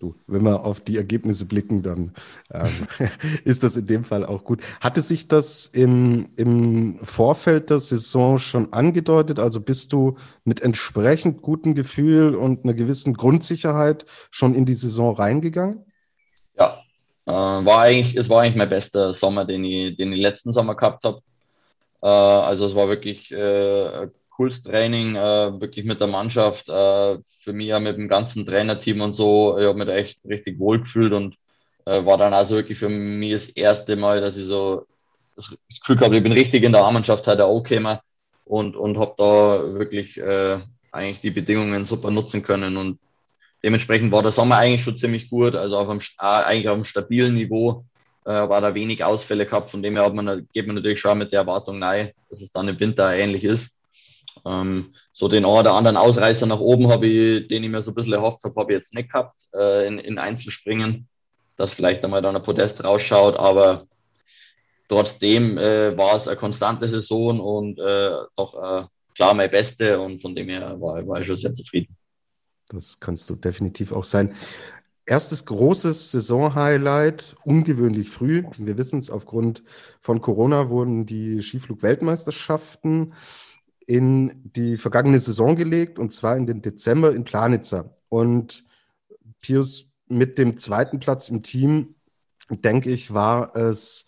Du, wenn wir auf die Ergebnisse blicken, dann ähm, ist das in dem Fall auch gut. Hatte sich das im, im Vorfeld der Saison schon angedeutet? Also bist du mit entsprechend gutem Gefühl und einer gewissen Grundsicherheit schon in die Saison reingegangen? Ja, äh, war eigentlich, es war eigentlich mein bester Sommer, den ich, den ich letzten Sommer gehabt habe. Äh, also es war wirklich äh, cooles Training, äh, wirklich mit der Mannschaft, äh, für mich ja mit dem ganzen Trainerteam und so. Ich habe mich da echt richtig wohl gefühlt und äh, war dann also wirklich für mich das erste Mal, dass ich so das Gefühl habe, ich bin richtig in der A-Mannschaft halt auch gekommen und, und habe da wirklich äh, eigentlich die Bedingungen super nutzen können und dementsprechend war der Sommer eigentlich schon ziemlich gut, also auf einem, eigentlich auf einem stabilen Niveau äh, war da wenig Ausfälle gehabt. Von dem her hat man, geht man natürlich schon mit der Erwartung nein, dass es dann im Winter ähnlich ist. Ähm, so den einen oder anderen Ausreißer nach oben habe ich, den ich mir so ein bisschen erhofft habe, habe ich jetzt nicht gehabt äh, in, in Einzelspringen, dass vielleicht einmal dann ein Podest rausschaut, aber trotzdem äh, war es eine konstante Saison und äh, doch äh, klar mein Beste und von dem her war, war ich schon sehr zufrieden. Das kannst du definitiv auch sein. Erstes großes Saisonhighlight, ungewöhnlich früh. Wir wissen es, aufgrund von Corona wurden die Skiflug-Weltmeisterschaften in die vergangene Saison gelegt und zwar in den Dezember in Planitzer. Und Pius mit dem zweiten Platz im Team, denke ich, war es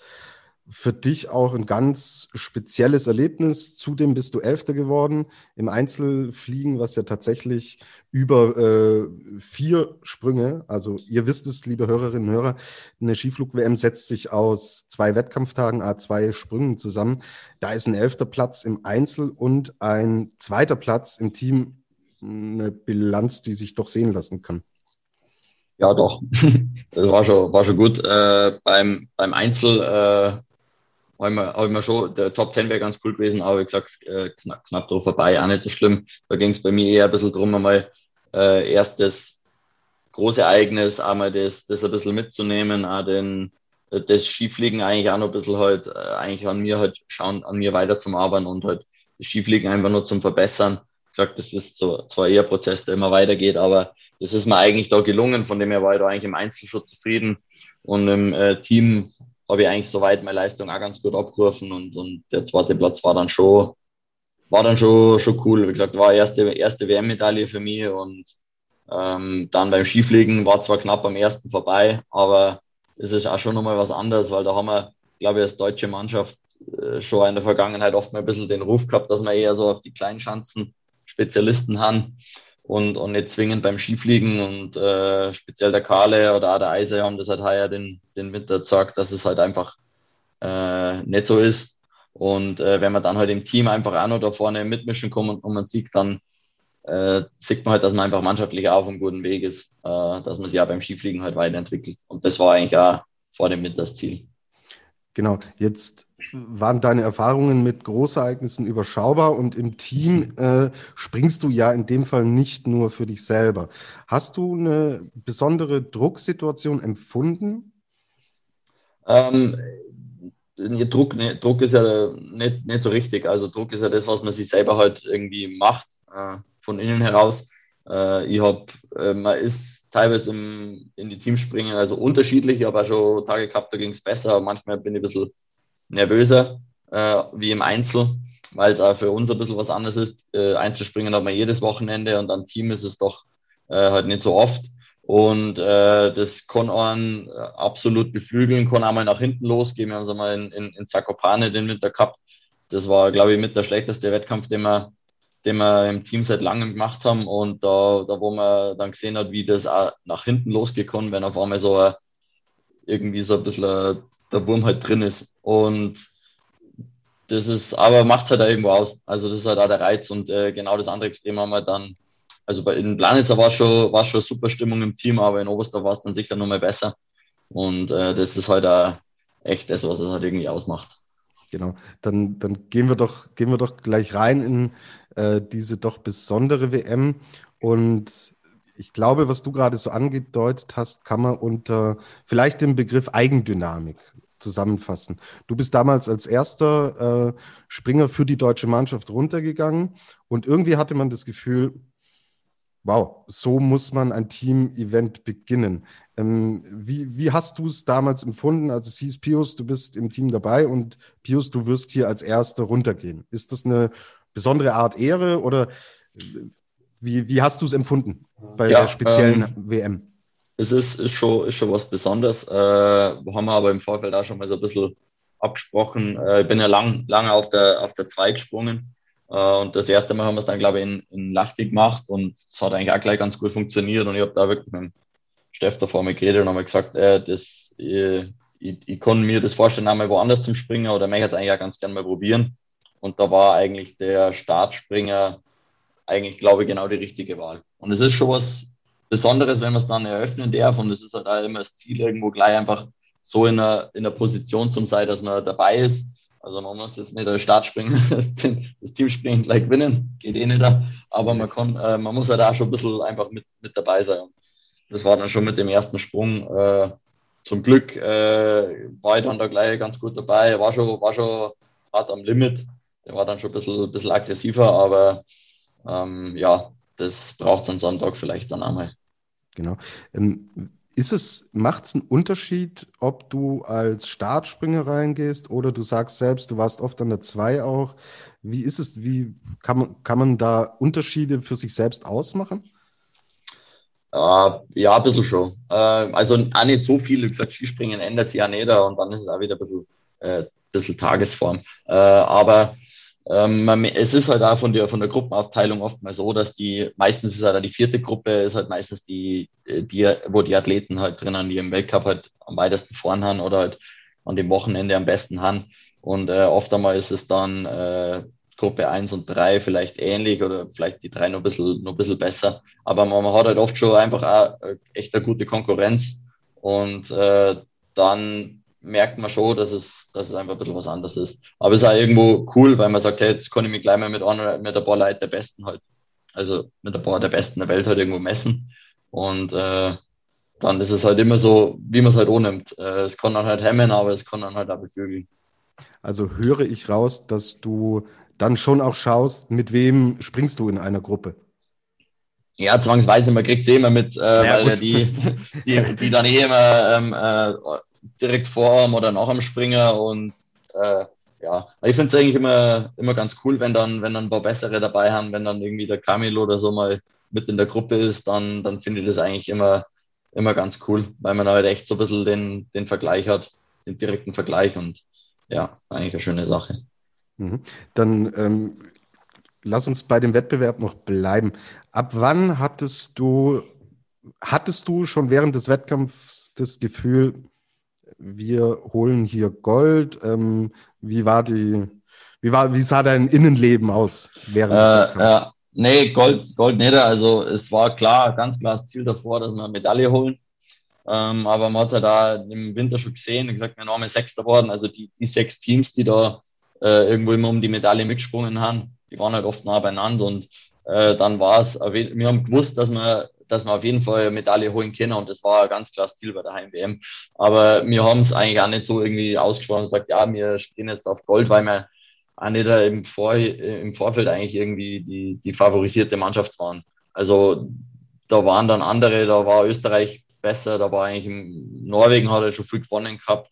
für dich auch ein ganz spezielles Erlebnis. Zudem bist du Elfter geworden im Einzelfliegen, was ja tatsächlich über äh, vier Sprünge, also ihr wisst es, liebe Hörerinnen und Hörer, eine Skiflug-WM setzt sich aus zwei Wettkampftagen, a zwei Sprüngen zusammen. Da ist ein elfter Platz im Einzel und ein zweiter Platz im Team eine Bilanz, die sich doch sehen lassen kann. Ja, doch. Das war schon, war schon gut. Äh, beim, beim Einzel äh, habe ich, mir, hab ich mir schon, der Top 10 wäre ganz cool gewesen, aber wie gesagt, äh, knapp, knapp da vorbei, auch nicht so schlimm. Da ging es bei mir eher ein bisschen drum, einmal äh, erst das große Ereignis, einmal das, das ein bisschen mitzunehmen, auch den, das Skifliegen eigentlich auch noch ein bisschen halt, äh, eigentlich an mir halt schauen, an mir weiter zum Arbeiten und halt das Skifliegen einfach nur zum Verbessern. Ich gesagt, das ist so, zwar eher ein Prozess, der immer weitergeht, aber das ist mir eigentlich da gelungen, von dem her war ich da eigentlich im Einzel schon zufrieden und im äh, Team habe ich eigentlich soweit meine Leistung auch ganz gut abgerufen und, und der zweite Platz war dann schon, war dann schon, schon cool. Wie gesagt, war erste, erste WM-Medaille für mich und ähm, dann beim Skifliegen war zwar knapp am ersten vorbei, aber es ist auch schon nochmal was anderes, weil da haben wir, glaube ich, als deutsche Mannschaft äh, schon in der Vergangenheit oft mal ein bisschen den Ruf gehabt, dass wir eher so auf die Kleinschanzen Spezialisten haben und, und nicht zwingend beim Skifliegen und äh, speziell der Kahle oder auch der Eise haben das halt heuer den, den Winter gezeigt, dass es halt einfach äh, nicht so ist. Und äh, wenn man dann halt im Team einfach auch noch da vorne mitmischen kann und, und man sieht, dann äh, sieht man halt, dass man einfach mannschaftlich auf einem guten Weg ist, äh, dass man sich auch beim Skifliegen halt weiterentwickelt. Und das war eigentlich auch vor dem Winter das Ziel. Genau, jetzt waren deine Erfahrungen mit Großereignissen überschaubar und im Team äh, springst du ja in dem Fall nicht nur für dich selber. Hast du eine besondere Drucksituation empfunden? Ähm, Druck, ne, Druck ist ja nicht, nicht so richtig. Also Druck ist ja das, was man sich selber halt irgendwie macht, äh, von innen heraus. Äh, ich habe, äh, man ist teilweise im, in die Teams springen, also unterschiedlich. Ich habe auch schon Tage gehabt, da ging es besser. Manchmal bin ich ein bisschen nervöser äh, wie im Einzel, weil es auch für uns ein bisschen was anderes ist. Äh, Einzelspringen hat man jedes Wochenende und am Team ist es doch äh, halt nicht so oft. Und äh, das kann einen absolut beflügeln, kann auch mal nach hinten losgehen. Wir haben es einmal in, in, in Zakopane den Winter gehabt. Das war, glaube ich, mit der schlechteste Wettkampf, den wir den wir im Team seit langem gemacht haben und da, da wo man dann gesehen hat, wie das auch nach hinten losgekommen, wenn auf einmal so ein, irgendwie so ein bisschen der Wurm halt drin ist. Und das ist, aber macht es halt auch irgendwo aus. Also das ist halt auch der Reiz und äh, genau das andere Extrem haben wir dann, also bei in Planitzer war schon, war schon super Stimmung im Team, aber in Oberster war es dann sicher noch mal besser. Und äh, das ist halt auch echt das, was es halt irgendwie ausmacht. Genau, dann, dann gehen wir doch, gehen wir doch gleich rein in äh, diese doch besondere WM. Und ich glaube, was du gerade so angedeutet hast, kann man unter vielleicht dem Begriff Eigendynamik zusammenfassen. Du bist damals als erster äh, Springer für die deutsche Mannschaft runtergegangen und irgendwie hatte man das Gefühl, wow, so muss man ein Team-Event beginnen. Ähm, wie, wie hast du es damals empfunden, als es hieß, Pius, du bist im Team dabei und Pius, du wirst hier als Erster runtergehen? Ist das eine besondere Art Ehre oder wie, wie hast du es empfunden bei ja, der speziellen ähm, WM? Es ist, ist, schon, ist schon was Besonderes. Äh, haben wir aber im Vorfeld auch schon mal so ein bisschen abgesprochen. Äh, ich bin ja lang, lange auf der, auf der 2 gesprungen. Äh, und das erste Mal haben wir es dann, glaube ich, in, in Lachti gemacht und es hat eigentlich auch gleich ganz gut funktioniert. Und ich habe da wirklich mit dem Steff da vor mir geredet und habe gesagt, äh, das, ich, äh, ich, ich kann mir das vorstellen, einmal woanders zum Springen oder möchte es eigentlich auch ganz gerne mal probieren. Und da war eigentlich der Startspringer eigentlich, glaube ich, genau die richtige Wahl. Und es ist schon was Besonderes, wenn man es dann eröffnen darf. Und es ist halt immer das Ziel, irgendwo gleich einfach so in einer, in einer Position zum sein, dass man dabei ist. Also man muss jetzt nicht als Start springen, das Team springen gleich gewinnen, geht eh nicht. Aber man kann, äh, man muss halt auch schon ein bisschen einfach mit, mit dabei sein. Das war dann schon mit dem ersten Sprung. Äh, zum Glück äh, war ich dann da gleich ganz gut dabei. War schon, war schon hart am Limit. Der war dann schon ein bisschen, ein bisschen aggressiver, aber ähm, ja, das braucht es am Sonntag vielleicht dann einmal. Genau. Ähm, ist es, macht es einen Unterschied, ob du als Startspringer reingehst oder du sagst selbst, du warst oft an der 2 auch. Wie ist es, wie kann man, kann man da Unterschiede für sich selbst ausmachen? Uh, ja, ein bisschen schon. Uh, also auch nicht so viel. Wie gesagt, Skispringen ändert sich ja nicht und dann ist es auch wieder ein bisschen, äh, bisschen Tagesform. Uh, aber ähm, es ist halt auch von der, von der Gruppenaufteilung oft mal so, dass die, meistens ist halt die vierte Gruppe, ist halt meistens die, die, wo die Athleten halt drinnen, die im Weltcup halt am weitesten vorn haben oder halt an dem Wochenende am besten haben. Und äh, oft einmal ist es dann äh, Gruppe 1 und 3 vielleicht ähnlich oder vielleicht die drei noch ein bisschen, noch ein bisschen besser. Aber man, man hat halt oft schon einfach auch äh, echt eine gute Konkurrenz. Und äh, dann merkt man schon, dass es dass es einfach ein bisschen was anderes ist. Aber es ist auch irgendwo cool, weil man sagt, hey, jetzt kann ich mich gleich mal mit, einer, mit ein paar Leuten der Besten halt, also mit ein paar der Besten der Welt halt irgendwo messen. Und äh, dann ist es halt immer so, wie man es halt annimmt. Äh, es kann dann halt hemmen, aber es kann dann halt auch beflügeln. Also höre ich raus, dass du dann schon auch schaust, mit wem springst du in einer Gruppe? Ja, zwangsweise, man kriegt es eh immer mit, äh, ja, weil ja die, die, die dann eh immer ähm, äh, direkt vor ihm oder nach dem Springer und äh, ja, ich finde es eigentlich immer, immer ganz cool, wenn dann, wenn dann ein paar bessere dabei haben, wenn dann irgendwie der Camilo oder so mal mit in der Gruppe ist, dann, dann finde ich das eigentlich immer, immer ganz cool, weil man halt echt so ein bisschen den, den Vergleich hat, den direkten Vergleich und ja, eigentlich eine schöne Sache. Mhm. Dann ähm, lass uns bei dem Wettbewerb noch bleiben. Ab wann hattest du, hattest du schon während des Wettkampfs das Gefühl, wir holen hier Gold. Ähm, wie war die, wie war, wie sah dein Innenleben aus während äh, ja, Nee, Gold, Gold nicht. Also es war klar, ganz klar das Ziel davor, dass wir eine Medaille holen. Ähm, aber man hat es ja da im Winter schon gesehen, gesagt, wir einmal Sechster geworden. Also die, die sechs Teams, die da äh, irgendwo immer um die Medaille mitgesprungen haben, die waren halt oft nah beieinander und äh, dann war es, wir haben gewusst, dass wir dass wir auf jeden Fall Medaille holen können und das war ganz klares Ziel bei der Heim-WM. Aber wir haben es eigentlich auch nicht so irgendwie ausgesprochen und gesagt, ja, wir stehen jetzt auf Gold, weil wir auch nicht im, Vor im Vorfeld eigentlich irgendwie die, die favorisierte Mannschaft waren. Also da waren dann andere, da war Österreich besser, da war eigentlich Norwegen hat er schon viel gewonnen gehabt.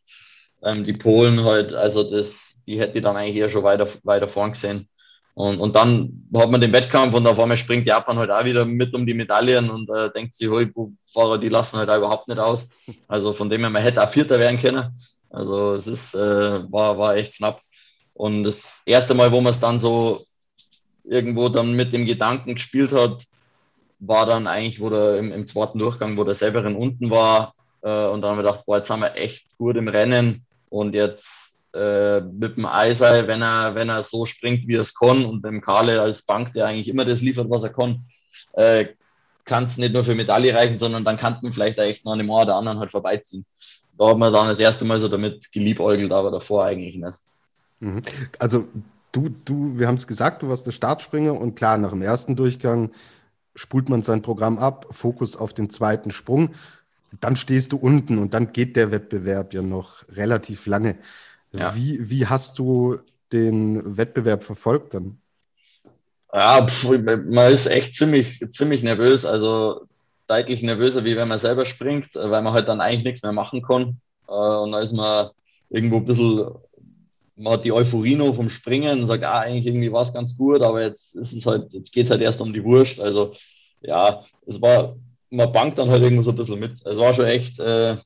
Ähm, die Polen halt, also das, die hätte ich dann eigentlich eher schon weiter, weiter vorn gesehen. Und, und dann hat man den Wettkampf und auf einmal springt Japan halt auch wieder mit um die Medaillen und äh, denkt sich, hey, Fahrer, die lassen halt auch überhaupt nicht aus. Also von dem her, man hätte auch Vierter werden können. Also es ist, äh, war, war echt knapp. Und das erste Mal, wo man es dann so irgendwo dann mit dem Gedanken gespielt hat, war dann eigentlich, wo der im, im zweiten Durchgang, wo der Severin unten war. Äh, und dann haben wir gedacht, boah, jetzt haben wir echt gut im Rennen und jetzt äh, mit dem Eisei, wenn er, wenn er so springt, wie er es kann, und beim Karle als Bank, der eigentlich immer das liefert, was er kann, äh, kann es nicht nur für Medaille reichen, sondern dann kann man vielleicht echt noch an dem einen oder anderen halt vorbeiziehen. Da hat man dann das erste Mal so damit geliebäugelt, aber davor eigentlich nicht. Mhm. Also du, du, wir haben es gesagt, du warst der Startspringer und klar, nach dem ersten Durchgang spult man sein Programm ab, Fokus auf den zweiten Sprung. Dann stehst du unten und dann geht der Wettbewerb ja noch relativ lange. Ja. Wie, wie hast du den Wettbewerb verfolgt dann? Ja, pf, man ist echt ziemlich, ziemlich nervös. Also deutlich nervöser, wie wenn man selber springt, weil man halt dann eigentlich nichts mehr machen kann. Äh, und da ist man irgendwo ein bisschen, man hat die Euphorie noch vom Springen und sagt, ah, eigentlich irgendwie war es ganz gut, aber jetzt ist es halt, jetzt geht es halt erst um die Wurst. Also ja, es war, man bangt dann halt irgendwo so ein bisschen mit. Es war schon echt, äh,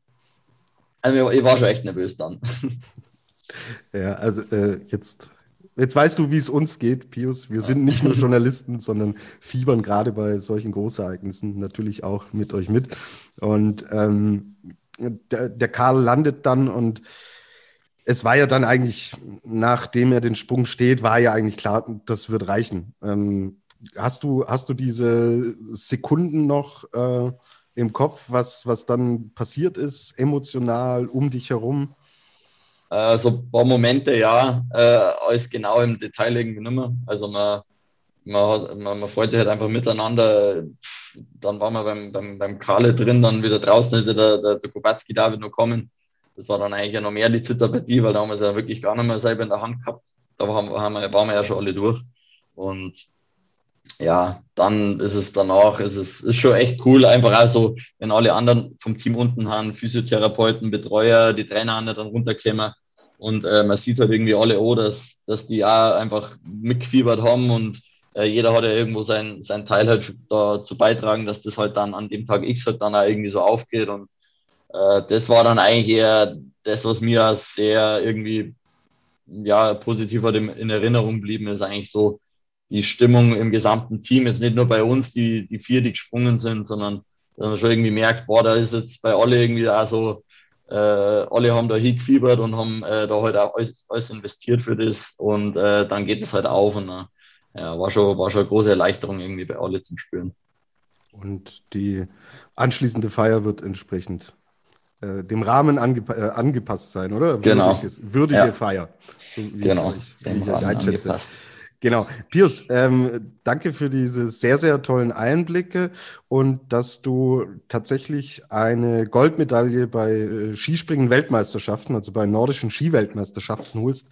also ich war schon echt nervös dann. Ja, also äh, jetzt, jetzt weißt du, wie es uns geht, Pius. Wir sind nicht nur Journalisten, sondern fiebern gerade bei solchen Großereignissen natürlich auch mit euch mit. Und ähm, der, der Karl landet dann und es war ja dann eigentlich, nachdem er den Sprung steht, war ja eigentlich klar, das wird reichen. Ähm, hast, du, hast du diese Sekunden noch äh, im Kopf, was, was dann passiert ist, emotional um dich herum? Äh, so ein paar Momente, ja, äh, alles genau im Detail irgendwie nicht mehr. Also man, man, man, man freut sich halt einfach miteinander. Dann waren wir beim, beim, beim Kale drin, dann wieder draußen ist ja der, der, der Kubacki David noch kommen. Das war dann eigentlich ja noch mehr die Zitterpartie, weil da haben wir es ja wirklich gar nicht mehr selber in der Hand gehabt. Da haben, haben wir, waren wir ja schon alle durch. Und ja, dann ist es danach, ist es ist schon echt cool, einfach auch so, wenn alle anderen vom Team unten haben, Physiotherapeuten, Betreuer, die Trainer haben dann runterkommen. Und äh, man sieht halt irgendwie alle auch, dass, dass die auch einfach mitgefiebert haben und äh, jeder hat ja irgendwo sein, sein Teil halt dazu beitragen, dass das halt dann an dem Tag X halt dann auch irgendwie so aufgeht. Und äh, das war dann eigentlich eher das, was mir sehr irgendwie ja, positiv in Erinnerung blieben, ist eigentlich so, die Stimmung im gesamten Team, jetzt nicht nur bei uns, die, die vier, die gesprungen sind, sondern dass man schon irgendwie merkt, boah, da ist jetzt bei alle irgendwie auch so, äh, alle haben da hingefiebert und haben äh, da halt auch alles, alles investiert für das und äh, dann geht es halt auf und äh, ja, war schon, war schon eine große Erleichterung irgendwie bei alle zum Spüren. Und die anschließende Feier wird entsprechend äh, dem Rahmen angepa äh, angepasst sein, oder? Genau. Würdiges, würdige ja. Feier. So wie genau. ich, euch, wie ich euch einschätze. Angepasst. Genau. Pius, ähm, danke für diese sehr, sehr tollen Einblicke und dass du tatsächlich eine Goldmedaille bei äh, Skispringen-Weltmeisterschaften, also bei nordischen Skiweltmeisterschaften holst.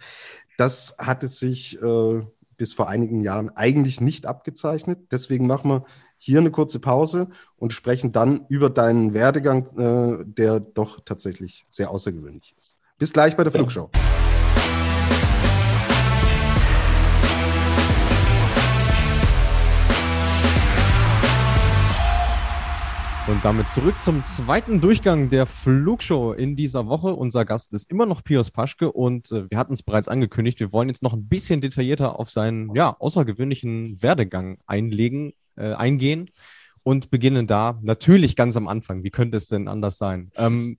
Das hatte sich äh, bis vor einigen Jahren eigentlich nicht abgezeichnet. Deswegen machen wir hier eine kurze Pause und sprechen dann über deinen Werdegang, äh, der doch tatsächlich sehr außergewöhnlich ist. Bis gleich bei der Flugshow. Und damit zurück zum zweiten Durchgang der Flugshow in dieser Woche. Unser Gast ist immer noch Pius Paschke und äh, wir hatten es bereits angekündigt, wir wollen jetzt noch ein bisschen detaillierter auf seinen ja, außergewöhnlichen Werdegang einlegen, äh, eingehen und beginnen da natürlich ganz am Anfang. Wie könnte es denn anders sein? Ähm,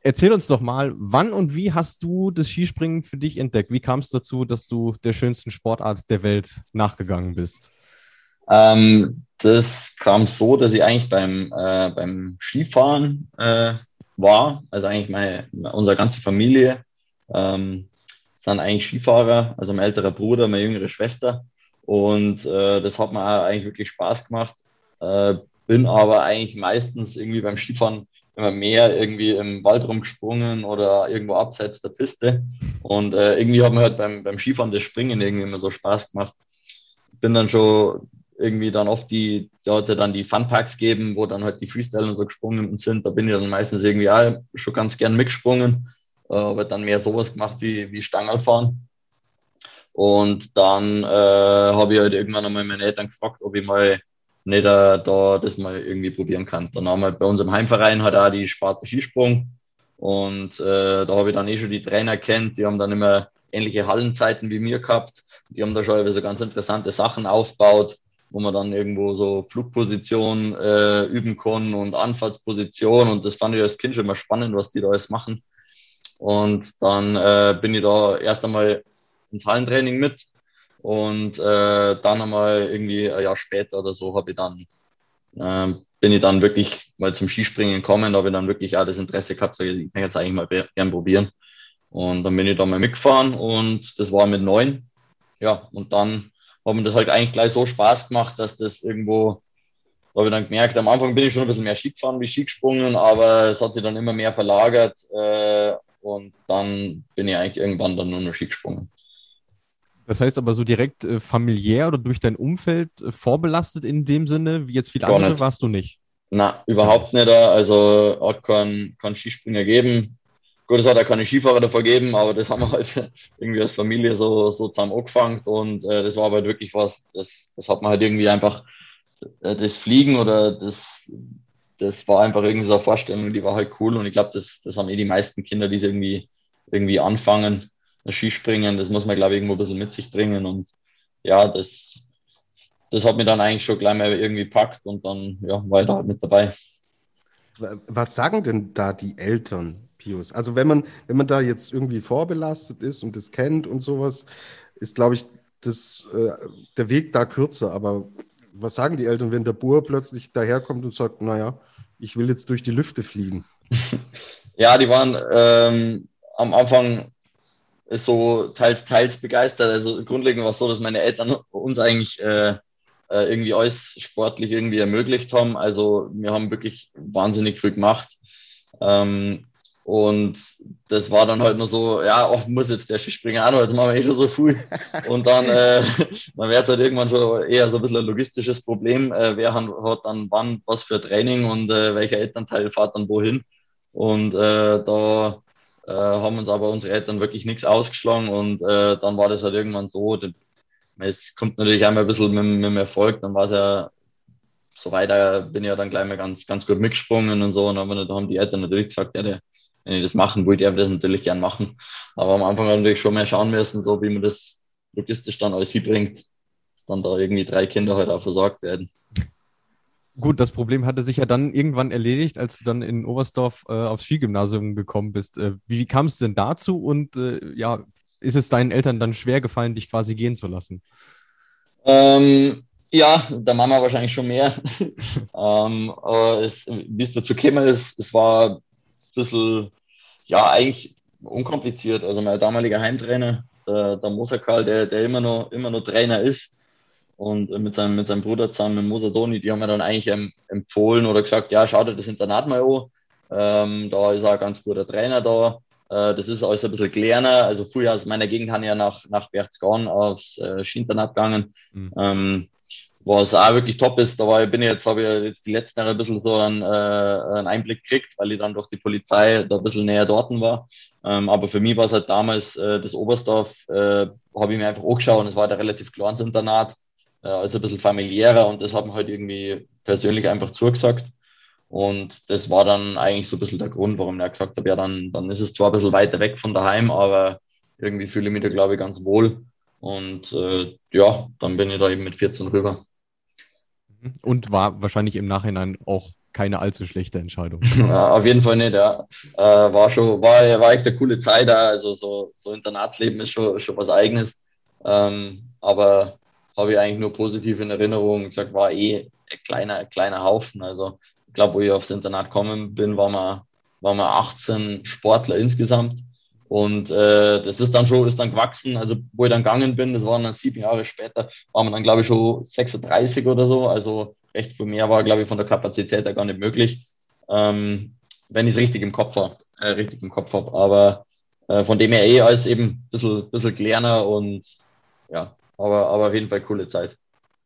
erzähl uns doch mal, wann und wie hast du das Skispringen für dich entdeckt? Wie kam es dazu, dass du der schönsten Sportart der Welt nachgegangen bist? Ähm, das kam so, dass ich eigentlich beim, äh, beim Skifahren äh, war. Also eigentlich meine, unsere ganze Familie ähm, sind eigentlich Skifahrer, also mein älterer Bruder, meine jüngere Schwester. Und äh, das hat mir auch eigentlich wirklich Spaß gemacht. Äh, bin aber eigentlich meistens irgendwie beim Skifahren immer mehr irgendwie im Wald rumgesprungen oder irgendwo abseits der Piste. Und äh, irgendwie hat mir halt beim, beim Skifahren das Springen irgendwie immer so Spaß gemacht. Bin dann schon irgendwie dann oft die, ja dann die Funpacks geben, wo dann halt die Freestyle und so gesprungen sind. Da bin ich dann meistens irgendwie auch schon ganz gern mitgesprungen, äh, aber dann mehr sowas gemacht wie, wie Stangerlfahren. Und dann äh, habe ich halt irgendwann einmal meine Eltern gefragt, ob ich mal nicht äh, da das mal irgendwie probieren kann. Dann haben wir bei uns im Heimverein halt auch die Sparte Skisprung. Und äh, da habe ich dann eh schon die Trainer kennt, die haben dann immer ähnliche Hallenzeiten wie mir gehabt. Die haben da schon so ganz interessante Sachen aufgebaut wo man dann irgendwo so Flugposition äh, üben kann und Anfahrtsposition. Und das fand ich als Kind schon immer spannend, was die da alles machen. Und dann äh, bin ich da erst einmal ins Hallentraining mit. Und äh, dann einmal irgendwie ein Jahr später oder so habe ich dann, äh, bin ich dann wirklich mal zum Skispringen gekommen, da habe ich dann wirklich auch das Interesse gehabt, ich, ich kann jetzt eigentlich mal gern probieren. Und dann bin ich da mal mitgefahren und das war mit neun. Ja, und dann hat mir das halt eigentlich gleich so Spaß gemacht, dass das irgendwo, da habe ich dann gemerkt, am Anfang bin ich schon ein bisschen mehr Ski gefahren wie Ski gesprungen, aber es hat sich dann immer mehr verlagert äh, und dann bin ich eigentlich irgendwann dann nur noch Ski gesprungen. Das heißt aber so direkt äh, familiär oder durch dein Umfeld äh, vorbelastet in dem Sinne, wie jetzt viele Gar andere, nicht. warst du nicht? Na, überhaupt nicht. Also hat keinen kein Skispringer geben. Gut, es hat ja keine Skifahrer davor gegeben, aber das haben wir halt irgendwie als Familie so, so zusammen angefangen und äh, das war halt wirklich was, das, das hat man halt irgendwie einfach, äh, das Fliegen oder das, das war einfach irgendwie so eine Vorstellung, die war halt cool und ich glaube, das, das haben eh die meisten Kinder, die irgendwie, irgendwie anfangen, das Skispringen, das muss man, glaube ich, irgendwo ein bisschen mit sich bringen und ja, das, das hat mir dann eigentlich schon gleich mal irgendwie packt und dann ja, war ich da halt mit dabei. Was sagen denn da die Eltern? Pius. Also wenn man, wenn man da jetzt irgendwie vorbelastet ist und das kennt und sowas, ist, glaube ich, das, äh, der Weg da kürzer. Aber was sagen die Eltern, wenn der Bur plötzlich daherkommt und sagt, naja, ich will jetzt durch die Lüfte fliegen? ja, die waren ähm, am Anfang so teils, teils begeistert. Also grundlegend war es so, dass meine Eltern uns eigentlich äh, äh, irgendwie alles sportlich irgendwie ermöglicht haben. Also wir haben wirklich wahnsinnig viel gemacht. Ähm, und das war dann halt nur so, ja, auch muss jetzt der Skispringer auch noch, jetzt machen wir eh schon so viel. Und dann, äh, dann wäre es halt irgendwann schon eher so ein bisschen ein logistisches Problem. Äh, wer hat, hat dann wann was für Training und äh, welcher Elternteil fährt dann wohin. Und äh, da äh, haben uns aber unsere Eltern wirklich nichts ausgeschlagen und äh, dann war das halt irgendwann so. Es kommt natürlich einmal ein bisschen mit, mit dem Erfolg, dann war es ja so weiter, bin ich ja dann gleich mal ganz, ganz gut mitgesprungen und so. Und dann haben die Eltern natürlich gesagt, ja, der, wenn ich das machen wollte, ich das natürlich gern machen. Aber am Anfang haben wir natürlich schon mehr schauen müssen, so wie man das logistisch dann alles hinbringt, dass dann da irgendwie drei Kinder halt auch versorgt werden. Gut, das Problem hatte sich ja dann irgendwann erledigt, als du dann in Oberstdorf äh, aufs Skigymnasium gekommen bist. Äh, wie kam es denn dazu und äh, ja, ist es deinen Eltern dann schwer gefallen, dich quasi gehen zu lassen? Ähm, ja, der Mama wahrscheinlich schon mehr. ähm, es, wie es dazu gekommen ist, es war bisschen, ja, eigentlich unkompliziert. Also mein damaliger Heimtrainer, der, der Mosakal, der, der immer noch, immer noch Trainer ist, und mit seinem, mit seinem Bruder zusammen, mit Moser Doni, die haben mir dann eigentlich empfohlen oder gesagt, ja, schau dir das Internat mal an. Ähm, da ist auch ein ganz guter Trainer da. Äh, das ist alles ein bisschen kleiner. Also früher aus meiner Gegend habe ich ja nach, nach Berchtesgaden aufs äh, Skinternat gegangen. Mhm. Ähm, was auch wirklich top ist. Da war, bin ich jetzt, habe ich jetzt die letzten Jahre ein bisschen so einen, äh, einen Einblick gekriegt, weil ich dann durch die Polizei da ein bisschen näher dort war. Ähm, aber für mich war es halt damals äh, das Oberstdorf, äh, habe ich mir einfach angeschaut und es war ein relativ kleines Internat äh, also ein bisschen familiärer und das hat mir halt irgendwie persönlich einfach zugesagt. Und das war dann eigentlich so ein bisschen der Grund, warum ich gesagt habe, ja, dann, dann ist es zwar ein bisschen weiter weg von daheim, aber irgendwie fühle ich mich da, glaube ich, ganz wohl. Und äh, ja, dann bin ich da eben mit 14 rüber. Und war wahrscheinlich im Nachhinein auch keine allzu schlechte Entscheidung. Ja, auf jeden Fall nicht, ja. Äh, war schon, war, war echt eine coole Zeit da. Also so, so Internatsleben ist schon, schon was eigenes. Ähm, aber habe ich eigentlich nur positiv in Erinnerung. Sag, war eh ein kleiner, kleiner Haufen. Also ich glaube, wo ich aufs Internat gekommen bin, waren wir, waren wir 18 Sportler insgesamt. Und äh, das ist dann schon, ist dann gewachsen. Also wo ich dann gegangen bin, das waren dann sieben Jahre später, waren wir dann, glaube ich, schon 36 oder so. Also recht viel mehr war, glaube ich, von der Kapazität her gar nicht möglich. Ähm, wenn ich es richtig im Kopf habe, äh, richtig im Kopf habe. Aber äh, von dem her eh als eben ein bisschen, bisschen kleiner und ja, aber, aber auf jeden Fall coole Zeit.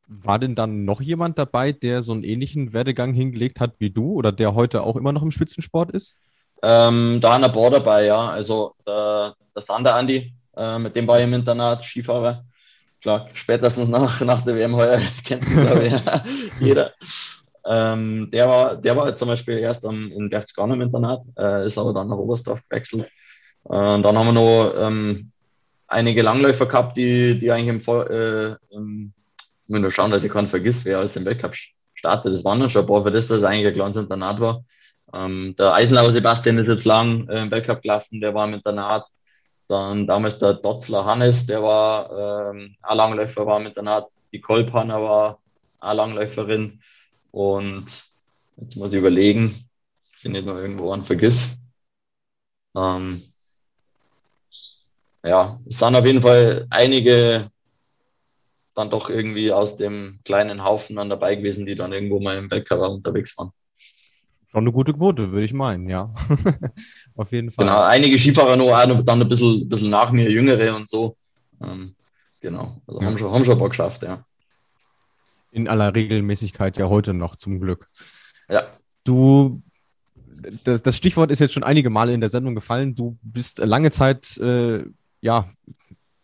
War denn dann noch jemand dabei, der so einen ähnlichen Werdegang hingelegt hat wie du oder der heute auch immer noch im Spitzensport ist? Ähm, da ein paar dabei, ja. Also der, der Sander Andi, äh, mit dem war ich im Internat, Skifahrer. Klar, spätestens nach, nach der WM heuer kennt ihn, glaube ich, jeder. Ähm, der, war, der war zum Beispiel erst am, in Berchtesgaden im Internat, äh, ist aber dann nach Oberstdorf gewechselt. Äh, dann haben wir noch ähm, einige Langläufer gehabt, die, die eigentlich im, äh, im ich muss nur schauen, dass ich keinen vergisst, wer alles im Weltcup startet. Das waren dann schon ein paar, für das, dass es eigentlich ein kleines Internat war. Ähm, der Eisenlauer Sebastian ist jetzt lang äh, im Weltcup gelaufen, der war im Internat. Dann damals der Dotzler Hannes, der war ähm, ein Langläufer, war im Internat. Die Kolpanner war eine Langläuferin. Und jetzt muss ich überlegen, dass ich nicht noch irgendwo einen vergiss. Ähm, ja, es sind auf jeden Fall einige dann doch irgendwie aus dem kleinen Haufen dann dabei gewesen, die dann irgendwo mal im Weltcup unterwegs waren. Schon eine gute Quote, würde ich meinen, ja. auf jeden Fall. Genau, einige Skifahrer noch, auch dann ein bisschen, bisschen nach mir, jüngere und so. Ähm, genau, also ja. haben, schon, haben schon ein paar geschafft, ja. In aller Regelmäßigkeit ja heute noch, zum Glück. Ja. Du das, das, Stichwort ist jetzt schon einige Male in der Sendung gefallen. Du bist lange Zeit äh, ja,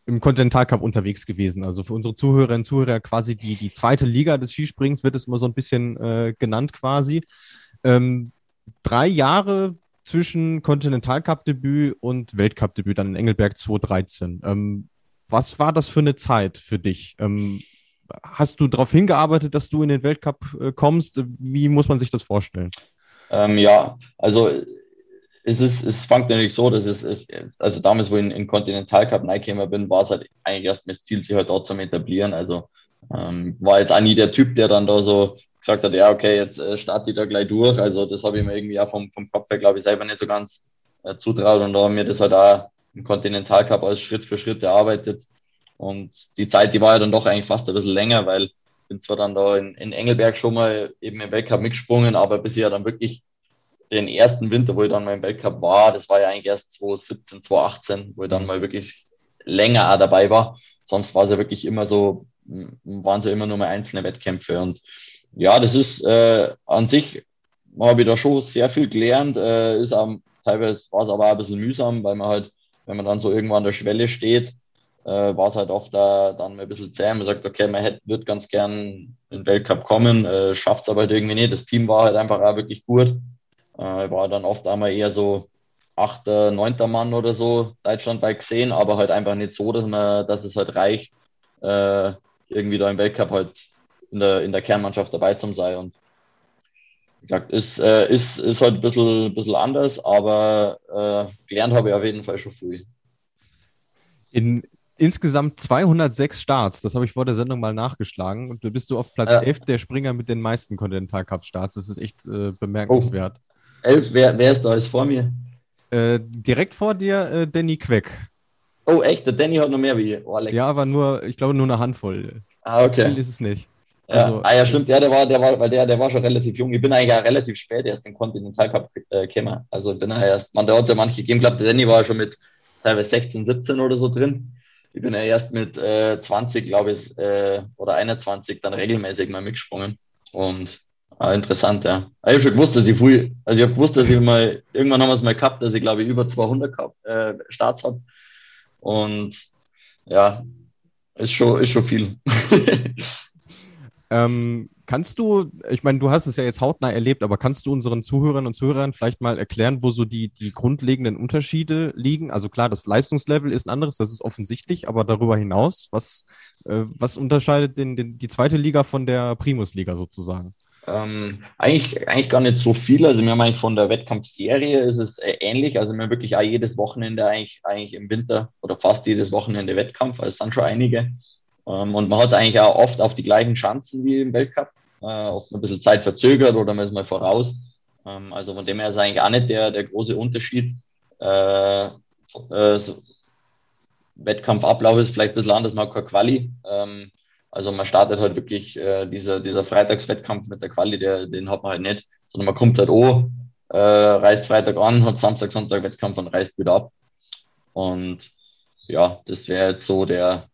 im Continental Cup unterwegs gewesen. Also für unsere Zuhörerinnen und Zuhörer quasi die, die zweite Liga des Skisprings wird es immer so ein bisschen äh, genannt quasi. Ähm, drei Jahre zwischen Continental Cup Debüt und Weltcup Debüt dann in Engelberg 2013. Ähm, was war das für eine Zeit für dich? Ähm, hast du darauf hingearbeitet, dass du in den Weltcup äh, kommst? Wie muss man sich das vorstellen? Ähm, ja, also es ist, es fängt natürlich so, dass es, es also damals, wo ich in, in Continental Cup reingekommen bin, war es halt eigentlich erst das Ziel, sich halt dort zu etablieren. Also ähm, war jetzt auch nie der Typ, der dann da so gesagt hat, ja, okay, jetzt äh, starte ich da gleich durch. Also das habe ich mir irgendwie auch vom, vom Kopf her, glaube ich, selber nicht so ganz äh, zutraut. Und da haben wir das halt auch im Kontinentalcup als Schritt für Schritt erarbeitet. Und die Zeit, die war ja dann doch eigentlich fast ein bisschen länger, weil ich bin zwar dann da in, in Engelberg schon mal eben im Weltcup mitgesprungen, aber bis ich ja dann wirklich den ersten Winter, wo ich dann mal im Weltcup war, das war ja eigentlich erst 2017, 2018, wo ich dann mal wirklich länger auch dabei war. Sonst war es ja wirklich immer so, waren es ja immer nur mal einzelne Wettkämpfe. Und ja, das ist äh, an sich, habe ich da schon sehr viel gelernt. Äh, ist auch, teilweise war es aber auch ein bisschen mühsam, weil man halt, wenn man dann so irgendwo an der Schwelle steht, äh, war es halt oft da, dann ein bisschen zäh. Man sagt, okay, man hätte, wird ganz gern in den Weltcup kommen, äh, schafft es aber halt irgendwie nicht. Das Team war halt einfach auch wirklich gut. Äh, war dann oft einmal eher so achter, neunter Mann oder so deutschlandweit gesehen, aber halt einfach nicht so, dass man, dass es halt reicht, äh, irgendwie da im Weltcup halt in der, in der Kernmannschaft dabei zu sein. Und wie gesagt, ist, äh, ist, ist halt ein bisschen, bisschen anders, aber äh, gelernt habe ich auf jeden Fall schon früh. In insgesamt 206 Starts, das habe ich vor der Sendung mal nachgeschlagen, und du bist du auf Platz ja. 11 der Springer mit den meisten Continental Cup Starts. Das ist echt äh, bemerkenswert. Oh. 11, wer, wer ist da jetzt vor mir? Äh, direkt vor dir äh, Danny Queck. Oh, echt? Der Danny hat noch mehr wie ihr. Oh, ja, aber nur, ich glaube, nur eine Handvoll. Ah, okay. Viel ist es nicht. Ja, also, ah, ja, stimmt. Ja, der war, der war, weil der, der war schon relativ jung. Ich bin eigentlich auch relativ spät erst in Continental Cup äh, gekommen. Also ich bin ja erst, man, da hat ja manche gegeben. Ich glaube, der Danny war schon mit teilweise 16, 17 oder so drin. Ich bin ja erst mit äh, 20, glaube ich, äh, oder 21 dann regelmäßig mal mitgesprungen. Und ah, interessant, ja. Ich habe schon gewusst, dass ich früh, also ich habe gewusst, dass ich mal, irgendwann haben wir es mal gehabt, dass ich glaube ich über 200 Cup, äh, Starts habe. Und ja, ist schon, ist schon viel. ähm, kannst du, ich meine, du hast es ja jetzt hautnah erlebt, aber kannst du unseren Zuhörern und Zuhörern vielleicht mal erklären, wo so die, die grundlegenden Unterschiede liegen? Also klar, das Leistungslevel ist ein anderes, das ist offensichtlich, aber darüber hinaus, was, äh, was unterscheidet den, den, die zweite Liga von der Primusliga sozusagen? Ähm, eigentlich, eigentlich gar nicht so viel. Also wir haben eigentlich von der Wettkampfserie ist es äh, ähnlich. Also wir haben wirklich auch jedes Wochenende eigentlich, eigentlich im Winter oder fast jedes Wochenende Wettkampf. Also es sind schon einige. Ähm, und man hat es eigentlich auch oft auf die gleichen Chancen wie im Weltcup. Äh, oft ein bisschen Zeit verzögert oder man ist mal voraus. Ähm, also von dem her ist eigentlich auch nicht der, der große Unterschied. Äh, äh, so Wettkampfablauf ist vielleicht ein bisschen anders, man hat keine Quali. Ähm, also man startet halt wirklich äh, dieser, dieser Freitagswettkampf mit der Quali, der, den hat man halt nicht, sondern man kommt halt an, äh, reist Freitag an, hat Samstag, Sonntag Wettkampf und reist wieder ab. Und ja, das wäre jetzt so der,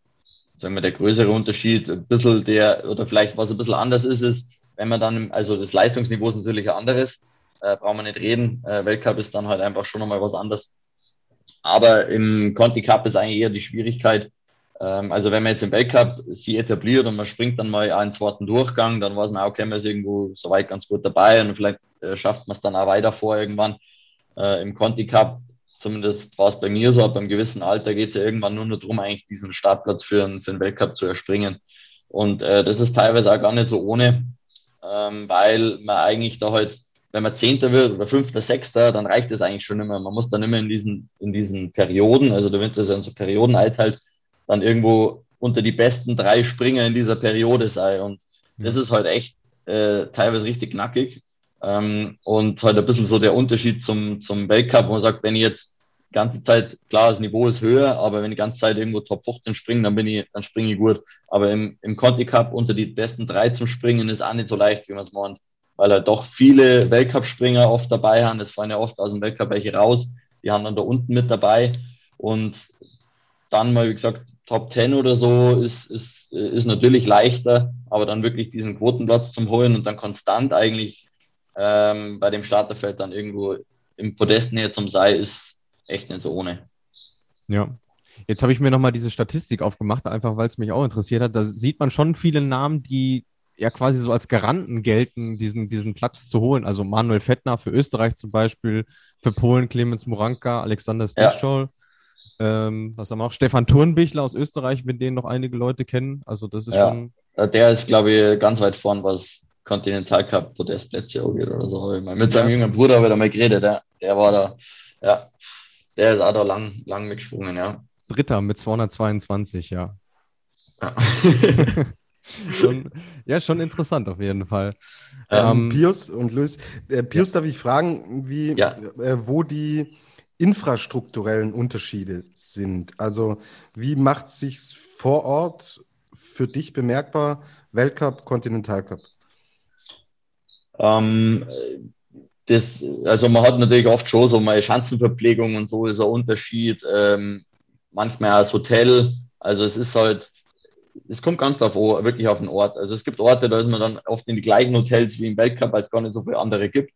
sagen wir, der größere Unterschied. Ein bisschen der, oder vielleicht was ein bisschen anders ist, ist, wenn man dann, also das Leistungsniveau ist natürlich ein anderes, äh, brauchen wir nicht reden. Äh, Weltcup ist dann halt einfach schon nochmal was anderes. Aber im Conti Cup ist eigentlich eher die Schwierigkeit, ähm, also wenn man jetzt im Weltcup sie etabliert und man springt dann mal einen zweiten Durchgang, dann weiß man, okay, man ist irgendwo soweit ganz gut dabei und vielleicht äh, schafft man es dann auch weiter vor irgendwann. Äh, Im Conti Cup zumindest war es bei mir so, ab einem gewissen Alter geht es ja irgendwann nur noch darum, eigentlich diesen Startplatz für, einen, für einen Weltcup zu erspringen. Und äh, das ist teilweise auch gar nicht so ohne, ähm, weil man eigentlich da halt, wenn man Zehnter wird oder Fünfter, Sechster, dann reicht das eigentlich schon immer. Man muss dann immer in diesen, in diesen Perioden, also der Winter ist ja in so Perioden einteilt, dann irgendwo unter die besten drei Springer in dieser Periode sein. Und das ist halt echt äh, teilweise richtig knackig. Ähm, und halt ein bisschen so der Unterschied zum, zum Weltcup, wo man sagt, wenn ich jetzt die ganze Zeit, klar, das Niveau ist höher, aber wenn die ganze Zeit irgendwo Top 15 springe, dann bin ich, dann springe ich gut. Aber im, im Conti Cup unter die besten drei zum Springen ist auch nicht so leicht, wie man es meint. Weil halt doch viele Weltcup-Springer oft dabei haben. Es fallen ja oft aus dem Weltcup welche raus. Die haben dann da unten mit dabei. Und dann mal, wie gesagt, Top 10 oder so ist, ist, ist natürlich leichter, aber dann wirklich diesen Quotenplatz zum Holen und dann konstant eigentlich ähm, bei dem Starterfeld dann irgendwo im Podest näher zum Sei ist echt nicht so ohne. Ja. Jetzt habe ich mir nochmal diese Statistik aufgemacht, einfach weil es mich auch interessiert hat. Da sieht man schon viele Namen, die ja quasi so als Garanten gelten, diesen, diesen Platz zu holen. Also Manuel Fettner für Österreich zum Beispiel, für Polen Clemens Moranka, Alexander Stischol. Ja. Ähm, was haben wir auch? Stefan Turnbichler aus Österreich, mit denen noch einige Leute kennen. Also das ist ja, schon. Der ist, glaube ich, ganz weit vorn, was Continental Cup Podestplätze angeht oder so. Ich mit seinem ja. jüngeren Bruder habe ich da mal geredet, der, der war da, ja, der ist auch da lang, lang mitgesprungen, ja. Dritter mit 222, ja. ja. schon, ja, schon interessant auf jeden Fall. Ähm, Pius und Luis, äh, Pius, ja. darf ich fragen, wie, ja. äh, wo die infrastrukturellen Unterschiede sind? Also, wie macht es sich vor Ort für dich bemerkbar, Weltcup, Kontinentalcup? Ähm, das, also man hat natürlich oft schon so mal Schanzenverpflegung und so ist ein Unterschied. Ähm, manchmal als Hotel. Also es ist halt, es kommt ganz darauf wirklich auf den Ort. Also es gibt Orte, da ist man dann oft in die gleichen Hotels wie im Weltcup, weil es gar nicht so viele andere gibt.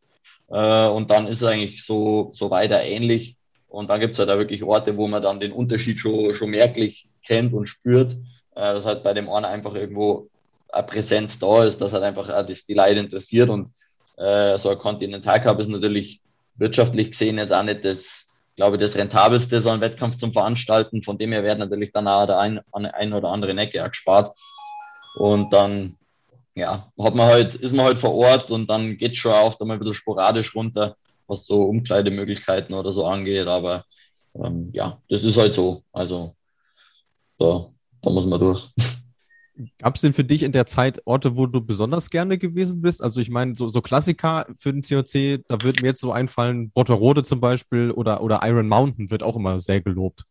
Äh, und dann ist es eigentlich so, so weiter ähnlich. Und dann gibt es halt auch wirklich Orte, wo man dann den Unterschied schon, schon merklich kennt und spürt. Äh, dass halt bei dem einen einfach irgendwo eine Präsenz da ist, dass halt einfach auch das die Leute interessiert. Und äh, so ein Continental Cup ist natürlich wirtschaftlich gesehen jetzt auch nicht das, glaube ich, das rentabelste, so einen Wettkampf zum Veranstalten. Von dem her werden natürlich dann auch der ein, ein oder andere Necke auch gespart. Und dann, ja, hat man halt, ist man halt vor Ort und dann geht schon auch da mal ein bisschen sporadisch runter, was so Umkleidemöglichkeiten oder so angeht. Aber ähm, ja, das ist halt so. Also da, da muss man durch. Gab es denn für dich in der Zeit Orte, wo du besonders gerne gewesen bist? Also ich meine, so, so Klassiker für den COC, da würde mir jetzt so einfallen, Brotterode zum Beispiel oder, oder Iron Mountain wird auch immer sehr gelobt.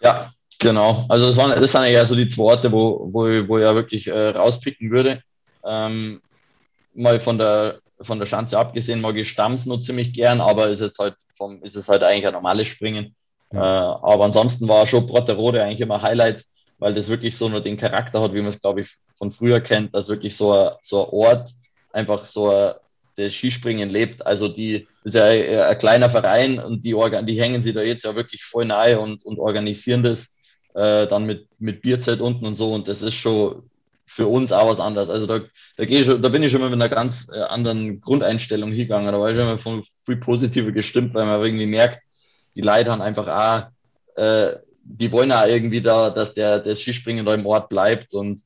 Ja, genau. Also das, waren, das sind ja so die zwei Orte, wo, wo, wo ich ja wirklich äh, rauspicken würde. Ähm, mal von der, von der Schanze abgesehen, mag ich Stamms nur ziemlich gern, aber ist jetzt halt vom, ist es halt eigentlich ein normales Springen. Ja. Äh, aber ansonsten war schon Brotterode eigentlich immer Highlight weil das wirklich so nur den Charakter hat, wie man es, glaube ich, von früher kennt, dass wirklich so ein, so ein Ort einfach so ein, das Skispringen lebt. Also die ist ja ein, ein, kleiner Verein und die, die hängen sich da jetzt ja wirklich voll nahe und, und organisieren das äh, dann mit, mit Bierzelt unten und so. Und das ist schon für uns auch was anderes. Also da, da, gehe ich da bin ich schon mal mit einer ganz äh, anderen Grundeinstellung hingegangen. Da war ich schon mal von viel positiver gestimmt, weil man irgendwie merkt, die Leute haben einfach auch äh, die wollen ja irgendwie da, dass der das Skispringen da im Ort bleibt und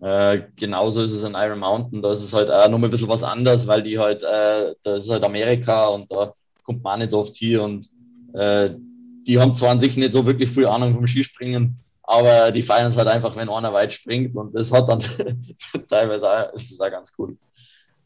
äh, genauso ist es in Iron Mountain. Da ist es halt auch noch ein bisschen was anderes, weil die halt, äh, das ist halt Amerika und da kommt man nicht so oft hier und äh, die haben zwar an sich nicht so wirklich viel Ahnung vom Skispringen, aber die feiern es halt einfach, wenn einer weit springt und das hat dann teilweise auch, ist das auch ganz cool.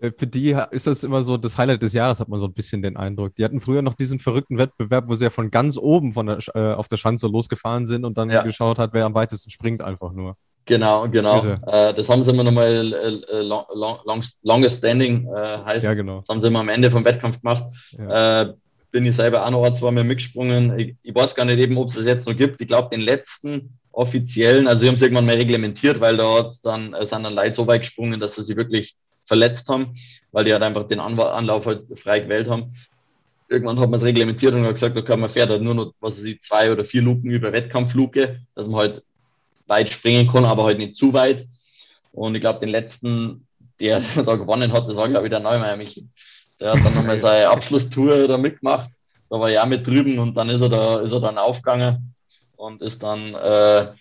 Äh, für die ist das immer so das Highlight des Jahres, hat man so ein bisschen den Eindruck. Die hatten früher noch diesen verrückten Wettbewerb, wo sie ja von ganz oben von der, äh, auf der Schanze losgefahren sind und dann ja. geschaut hat, wer am weitesten springt, einfach nur. Genau, genau. Äh, das haben sie immer nochmal äh, long, long, longest standing äh, heißt. Ja, genau. Das haben sie immer am Ende vom Wettkampf gemacht. Ja. Äh, bin ich selber auch noch zwei Mal mitgesprungen. Ich, ich, weiß gar nicht eben, ob es das jetzt noch gibt. Ich glaube, den letzten offiziellen, also sie haben es irgendwann mal reglementiert, weil dort dann äh, sind dann Leute so weit gesprungen, dass sie sich wirklich verletzt haben, weil die halt einfach den Anlauf halt frei gewählt haben. Irgendwann hat man es reglementiert und hat gesagt, okay, man fährt halt nur noch, was weiß ich, zwei oder vier Luken über Wettkampfluke, dass man halt weit springen kann, aber halt nicht zu weit. Und ich glaube, den letzten, der da gewonnen hat, das war, glaube ich, der Neumeier Michi. Der hat dann nochmal seine Abschlusstour da mitgemacht. Da war ich auch mit drüben und dann ist er da, ist er dann aufgegangen und ist dann äh,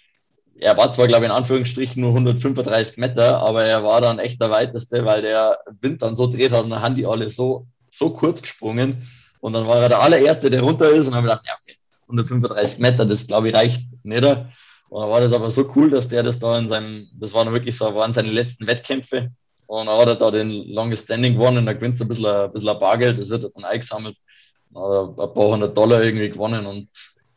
er war zwar, glaube ich, in Anführungsstrichen nur 135 Meter, aber er war dann echt der weiteste, weil der Wind dann so dreht hat und dann haben die alle so, so kurz gesprungen. Und dann war er der allererste, der runter ist und dann habe ich gedacht, ja, okay, 135 Meter, das glaube ich reicht nicht. Und dann war das aber so cool, dass der das da in seinem, das waren wirklich so, waren seine letzten Wettkämpfe. Und dann hat er da den Longest Standing gewonnen und da gewinnst du ein bisschen, ein bisschen Bargeld, das wird dann eingesammelt. Dann hat er ein paar hundert Dollar irgendwie gewonnen und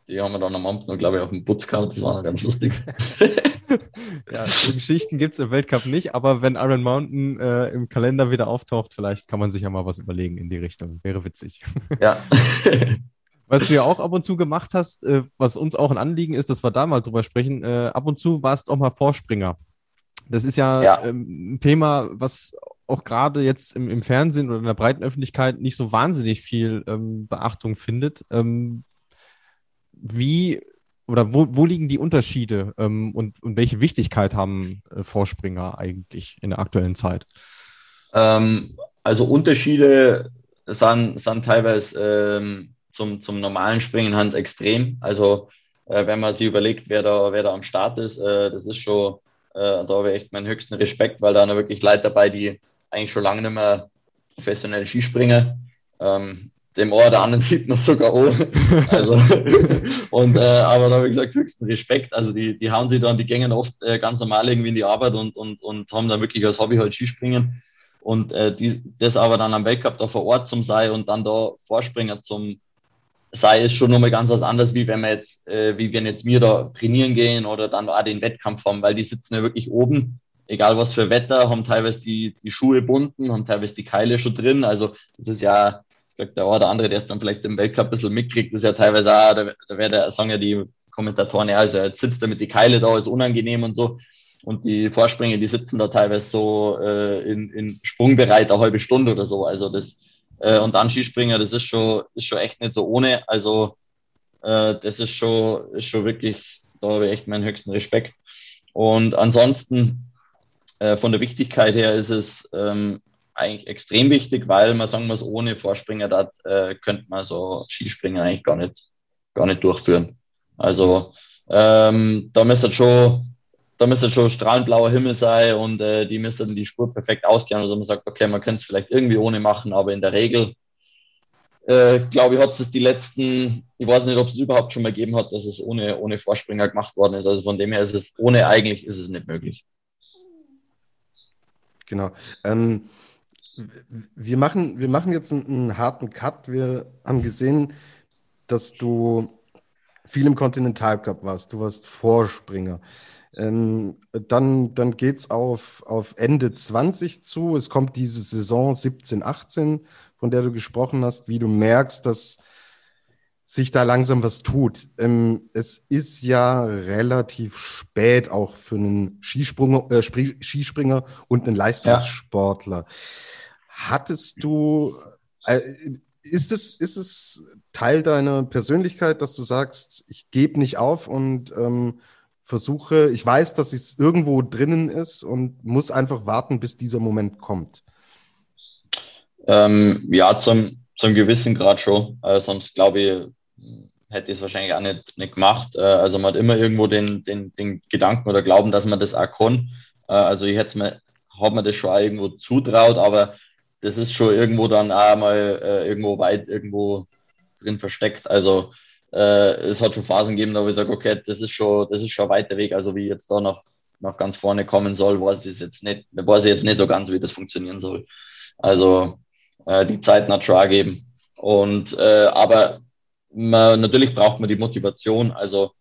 die haben wir dann am Abend noch, glaube ich, auf dem Putz gehabt. Das war noch ganz lustig. ja, so Geschichten gibt es im Weltcup nicht, aber wenn Iron Mountain äh, im Kalender wieder auftaucht, vielleicht kann man sich ja mal was überlegen in die Richtung. Wäre witzig. Ja. Was du ja auch ab und zu gemacht hast, äh, was uns auch ein Anliegen ist, dass wir da mal drüber sprechen, äh, ab und zu warst auch mal Vorspringer. Das ist ja, ja. Ähm, ein Thema, was auch gerade jetzt im, im, Fernsehen oder in der breiten Öffentlichkeit nicht so wahnsinnig viel ähm, Beachtung findet. Ähm, wie oder wo, wo liegen die Unterschiede ähm, und, und welche Wichtigkeit haben äh, Vorspringer eigentlich in der aktuellen Zeit? Ähm, also Unterschiede sind, sind teilweise ähm, zum, zum normalen Springen ganz extrem. Also äh, wenn man sich überlegt, wer da, wer da am Start ist, äh, das ist schon, äh, da habe ich echt meinen höchsten Respekt, weil da sind wirklich Leute dabei, die eigentlich schon lange nicht mehr professionell Skispringen. Ähm, dem einen oder anderen sieht man sogar auch. Also, und, äh, aber da habe ich gesagt, höchsten Respekt. Also die, die hauen sich dann, die gängen oft äh, ganz normal irgendwie in die Arbeit und, und, und haben dann wirklich als Hobby halt Skispringen. Und äh, die, das aber dann am Weltcup da vor Ort zum sei und dann da Vorspringer zum sei ist schon nochmal ganz was anderes, wie wenn wir jetzt, äh, wie wenn jetzt wir da trainieren gehen oder dann auch den Wettkampf haben, weil die sitzen ja wirklich oben, egal was für Wetter, haben teilweise die, die Schuhe bunten, haben teilweise die Keile schon drin. Also das ist ja, sagt der oder andere, der es dann vielleicht im Weltcup ein bisschen mitkriegt, ist ja teilweise auch, da, da wäre sagen ja die Kommentatoren, ja, also jetzt sitzt er mit die Keile da, ist unangenehm und so. Und die Vorspringer, die sitzen da teilweise so äh, in, in Sprungbereit eine halbe Stunde oder so. Also das, äh, und dann Skispringer, das ist schon, ist schon echt nicht so ohne. Also äh, das ist schon, ist schon wirklich, da habe ich echt meinen höchsten Respekt. Und ansonsten äh, von der Wichtigkeit her ist es ähm, eigentlich extrem wichtig, weil man sagen muss, ohne Vorspringer da äh, könnte man so Skispringen eigentlich gar nicht, gar nicht durchführen. Also ähm, da müsste schon, da müsste schon strahlend blauer Himmel sein und äh, die müssten die Spur perfekt ausgehen. Also man sagt, okay, man könnte es vielleicht irgendwie ohne machen, aber in der Regel, äh, glaube ich, hat es die letzten, ich weiß nicht, ob es überhaupt schon mal gegeben hat, dass es ohne, ohne Vorspringer gemacht worden ist. Also von dem her ist es ohne eigentlich ist es nicht möglich. Genau. Ähm, wir machen, wir machen jetzt einen, einen, harten Cut. Wir haben gesehen, dass du viel im Continental Cup warst. Du warst Vorspringer. Ähm, dann dann geht es auf, auf Ende 20 zu. Es kommt diese Saison 17, 18, von der du gesprochen hast, wie du merkst, dass sich da langsam was tut. Ähm, es ist ja relativ spät auch für einen Skispringer, äh, Skispringer und einen Leistungssportler. Ja. Hattest du, äh, ist es, ist es Teil deiner Persönlichkeit, dass du sagst, ich gebe nicht auf und ähm, versuche, ich weiß, dass es irgendwo drinnen ist und muss einfach warten, bis dieser Moment kommt? Ähm, ja, zum, zum gewissen Grad schon. Äh, sonst glaube ich, hätte ich es wahrscheinlich auch nicht, nicht gemacht. Äh, also man hat immer irgendwo den, den, den Gedanken oder Glauben, dass man das auch kann. Äh, also ich hätte mir, habe mir das schon irgendwo zutraut, aber das ist schon irgendwo dann auch mal äh, irgendwo weit irgendwo drin versteckt. Also äh, es hat schon Phasen gegeben, da wo ich sage, okay, das ist schon, das ist schon ein weiter Weg. Also wie jetzt da noch, noch ganz vorne kommen soll, weiß ich jetzt nicht, weiß ich jetzt nicht so ganz, wie das funktionieren soll. Also äh, die Zeit hat schon geben. Und äh, aber man, natürlich braucht man die Motivation. Also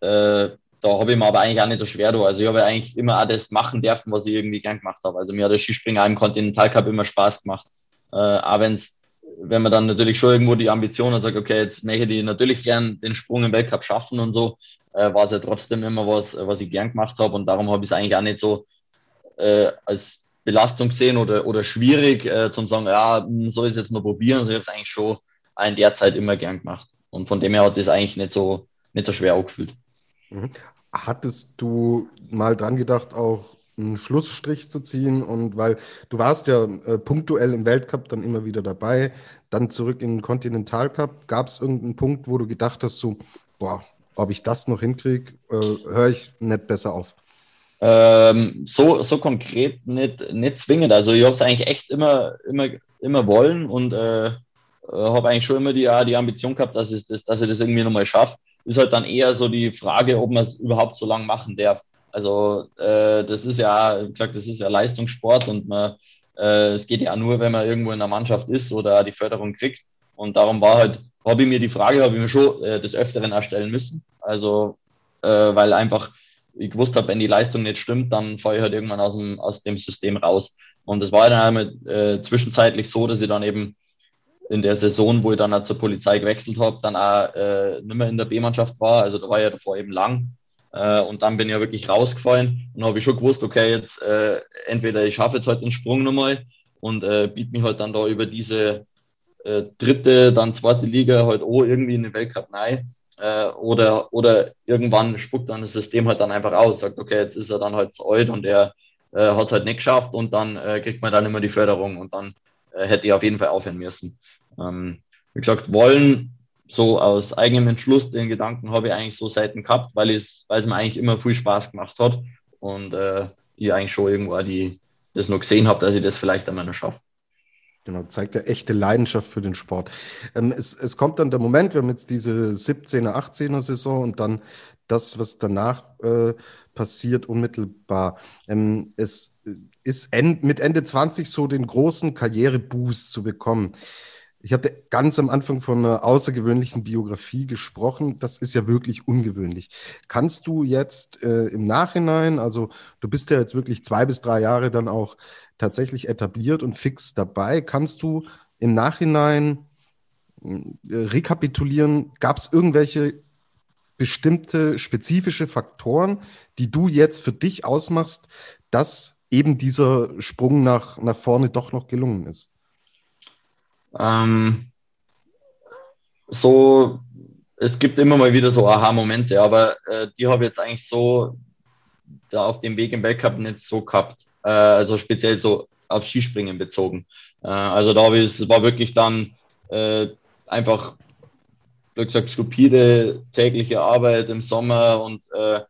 äh, da habe ich mir aber eigentlich auch nicht so schwer da. Also ich habe eigentlich immer auch das machen dürfen, was ich irgendwie gern gemacht habe. Also mir hat der Skispringer im Kontinental Cup immer Spaß gemacht. Äh, auch wenn's, wenn man dann natürlich schon irgendwo die Ambition und sagt, okay, jetzt möchte ich natürlich gern den Sprung im Weltcup schaffen und so, äh, war es ja trotzdem immer was, was ich gern gemacht habe. Und darum habe ich es eigentlich auch nicht so äh, als Belastung gesehen oder, oder schwierig äh, zum sagen, ja, hm, soll ich es jetzt noch probieren. Also ich habe es eigentlich schon in der Zeit immer gern gemacht. Und von dem her hat es eigentlich nicht so, nicht so schwer angefühlt. Mhm. Hattest du mal dran gedacht, auch einen Schlussstrich zu ziehen? Und weil du warst ja äh, punktuell im Weltcup dann immer wieder dabei, dann zurück in den Continental Cup. Gab es irgendeinen Punkt, wo du gedacht hast, so, boah, ob ich das noch hinkriege, äh, höre ich nicht besser auf? Ähm, so, so konkret nicht, nicht zwingend. Also ich habe es eigentlich echt immer, immer, immer wollen und äh, habe eigentlich schon immer die, die Ambition gehabt, dass ich, das, dass ich das irgendwie nochmal schaffe ist halt dann eher so die Frage, ob man es überhaupt so lange machen darf. Also äh, das ist ja, wie gesagt, das ist ja Leistungssport und man, äh, es geht ja nur, wenn man irgendwo in der Mannschaft ist oder die Förderung kriegt. Und darum war halt, habe ich mir die Frage, habe ich mir schon äh, des Öfteren erstellen müssen. Also, äh, weil einfach ich gewusst habe, wenn die Leistung nicht stimmt, dann fahre ich halt irgendwann aus dem, aus dem System raus. Und es war dann einmal äh, zwischenzeitlich so, dass ich dann eben in der Saison, wo ich dann auch zur Polizei gewechselt habe, dann auch äh, nicht mehr in der B-Mannschaft war. Also da war ja davor eben lang. Äh, und dann bin ich ja wirklich rausgefallen und habe ich schon gewusst, okay, jetzt äh, entweder ich schaffe jetzt halt den Sprung nochmal und äh, biete mich halt dann da über diese äh, dritte, dann zweite Liga halt auch irgendwie in den Weltcup rein. Äh, oder, oder irgendwann spuckt dann das System halt dann einfach aus, sagt, okay, jetzt ist er dann halt zu alt und er äh, hat es halt nicht geschafft und dann äh, kriegt man dann immer die Förderung und dann äh, hätte ich auf jeden Fall aufhören müssen. Ähm, wie gesagt, wollen so aus eigenem Entschluss den Gedanken habe ich eigentlich so selten gehabt, weil es, weil es mir eigentlich immer viel Spaß gemacht hat und äh, ich eigentlich schon irgendwo die, das noch gesehen habe, dass ich das vielleicht einmal noch schaffe. Genau, zeigt ja echte Leidenschaft für den Sport. Ähm, es, es kommt dann der Moment, wir haben jetzt diese 17er, 18er Saison und dann das, was danach äh, passiert, unmittelbar. Ähm, es ist end, mit Ende 20 so den großen Karriereboost zu bekommen. Ich hatte ganz am Anfang von einer außergewöhnlichen Biografie gesprochen. Das ist ja wirklich ungewöhnlich. Kannst du jetzt äh, im Nachhinein, also du bist ja jetzt wirklich zwei bis drei Jahre dann auch tatsächlich etabliert und fix dabei, kannst du im Nachhinein äh, rekapitulieren, gab es irgendwelche bestimmte spezifische Faktoren, die du jetzt für dich ausmachst, dass eben dieser Sprung nach, nach vorne doch noch gelungen ist? Ähm, so, es gibt immer mal wieder so Aha-Momente, aber äh, die habe ich jetzt eigentlich so da auf dem Weg im Weltcup nicht so gehabt. Äh, also speziell so auf Skispringen bezogen. Äh, also da habe ich, es war wirklich dann äh, einfach, wie gesagt, stupide tägliche Arbeit im Sommer und äh,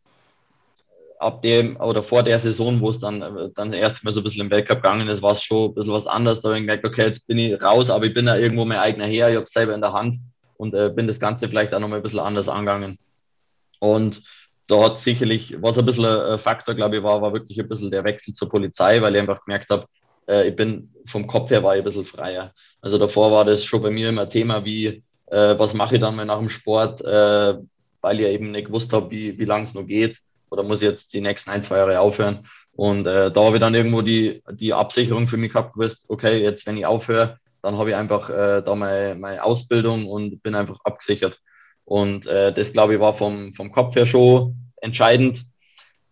ab dem oder vor der Saison, wo es dann, äh, dann erst mal so ein bisschen im Weltcup gegangen ist, war es schon ein bisschen was anderes. Da habe ich gemerkt, okay, jetzt bin ich raus, aber ich bin ja irgendwo mein eigener Herr, ich habe es selber in der Hand und äh, bin das Ganze vielleicht auch nochmal ein bisschen anders angegangen. Und da hat sicherlich, was ein bisschen ein Faktor, glaube ich, war, war wirklich ein bisschen der Wechsel zur Polizei, weil ich einfach gemerkt habe, äh, ich bin vom Kopf her war ich ein bisschen freier. Also davor war das schon bei mir immer Thema, wie, äh, was mache ich dann mal nach dem Sport, äh, weil ich eben nicht gewusst habe, wie, wie lange es noch geht oder muss ich jetzt die nächsten ein, zwei Jahre aufhören. Und äh, da habe ich dann irgendwo die, die Absicherung für mich gehabt, gewusst, okay, jetzt wenn ich aufhöre, dann habe ich einfach äh, da meine, meine Ausbildung und bin einfach abgesichert. Und äh, das, glaube ich, war vom, vom Kopf her schon entscheidend.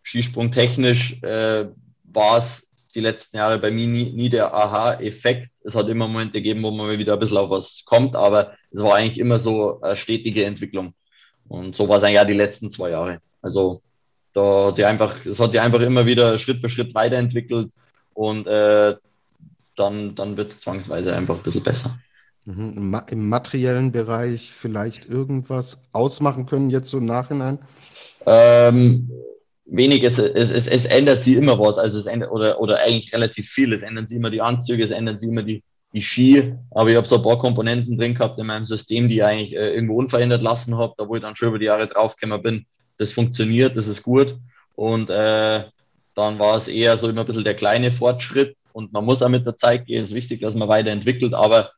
Skisprung technisch äh, war es die letzten Jahre bei mir nie, nie der Aha-Effekt. Es hat immer Momente gegeben, wo man wieder ein bisschen auf was kommt, aber es war eigentlich immer so eine stetige Entwicklung. Und so war es eigentlich ja die letzten zwei Jahre. Also da hat sie einfach, es hat sich einfach immer wieder Schritt für Schritt weiterentwickelt und äh, dann, dann wird es zwangsweise einfach ein bisschen besser. Mhm. Im materiellen Bereich vielleicht irgendwas ausmachen können, jetzt so im Nachhinein? Ähm, wenig, es, es, es, es, ändert sich immer was, also es ändert, oder, oder eigentlich relativ viel. Es ändern sich immer die Anzüge, es ändern sich immer die, die Ski, aber ich habe so ein paar Komponenten drin gehabt in meinem System, die ich eigentlich äh, irgendwo unverändert lassen habe, da wo ich dann schon über die Jahre draufgekommen bin, das funktioniert, das ist gut. Und äh, dann war es eher so immer ein bisschen der kleine Fortschritt und man muss auch mit der Zeit gehen. Es ist wichtig, dass man weiterentwickelt, aber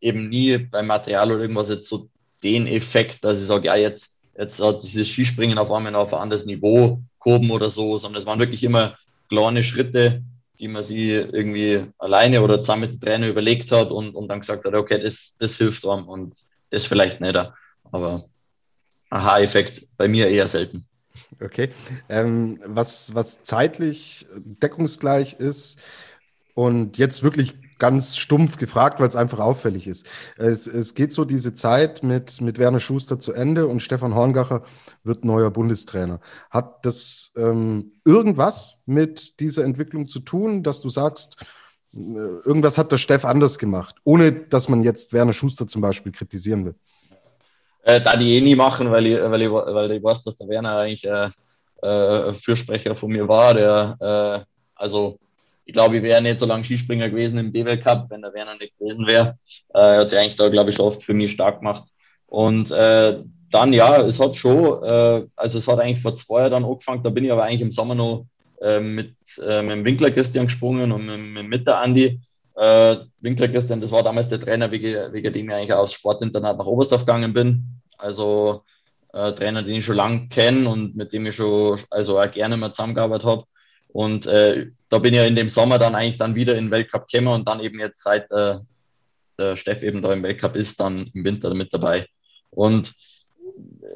eben nie beim Material oder irgendwas jetzt so den Effekt, dass ich sage, ja, jetzt, jetzt hat dieses Skispringen auf einmal auf ein anderes Niveau gehoben oder so, sondern es waren wirklich immer kleine Schritte, die man sich irgendwie alleine oder zusammen mit dem Trainer überlegt hat und, und dann gesagt hat, okay, das, das hilft einem und das vielleicht nicht. Aber Aha-Effekt bei mir eher selten. Okay. Ähm, was, was zeitlich deckungsgleich ist und jetzt wirklich ganz stumpf gefragt, weil es einfach auffällig ist. Es, es geht so diese Zeit mit, mit Werner Schuster zu Ende und Stefan Horngacher wird neuer Bundestrainer. Hat das ähm, irgendwas mit dieser Entwicklung zu tun, dass du sagst, äh, irgendwas hat der Steff anders gemacht, ohne dass man jetzt Werner Schuster zum Beispiel kritisieren will? Äh, da die eh nie machen, weil ich, weil ich, weil ich weiß, dass der Werner eigentlich äh, äh, Fürsprecher von mir war. Der, äh, also ich glaube, ich wäre nicht so lange Skispringer gewesen im BWL Cup, wenn der Werner nicht gewesen wäre. Äh, er hat sich eigentlich da, glaube ich, oft für mich stark gemacht. Und äh, dann, ja, es hat schon, äh, also es hat eigentlich vor zwei Jahren dann angefangen, da bin ich aber eigentlich im Sommer noch äh, mit, äh, mit dem Winkler Christian gesprungen und mit, mit der Andi. Äh, Winkler Christian, das war damals der Trainer, wegen, wegen dem ich eigentlich aus Sportinternat nach Oberstdorf gegangen bin. Also äh, Trainer, den ich schon lange kenne und mit dem ich schon also auch gerne mal zusammengearbeitet habe. Und äh, da bin ich ja in dem Sommer dann eigentlich dann wieder in den Weltcup gekommen und dann eben jetzt seit äh, der Steff eben da im Weltcup ist, dann im Winter mit dabei. Und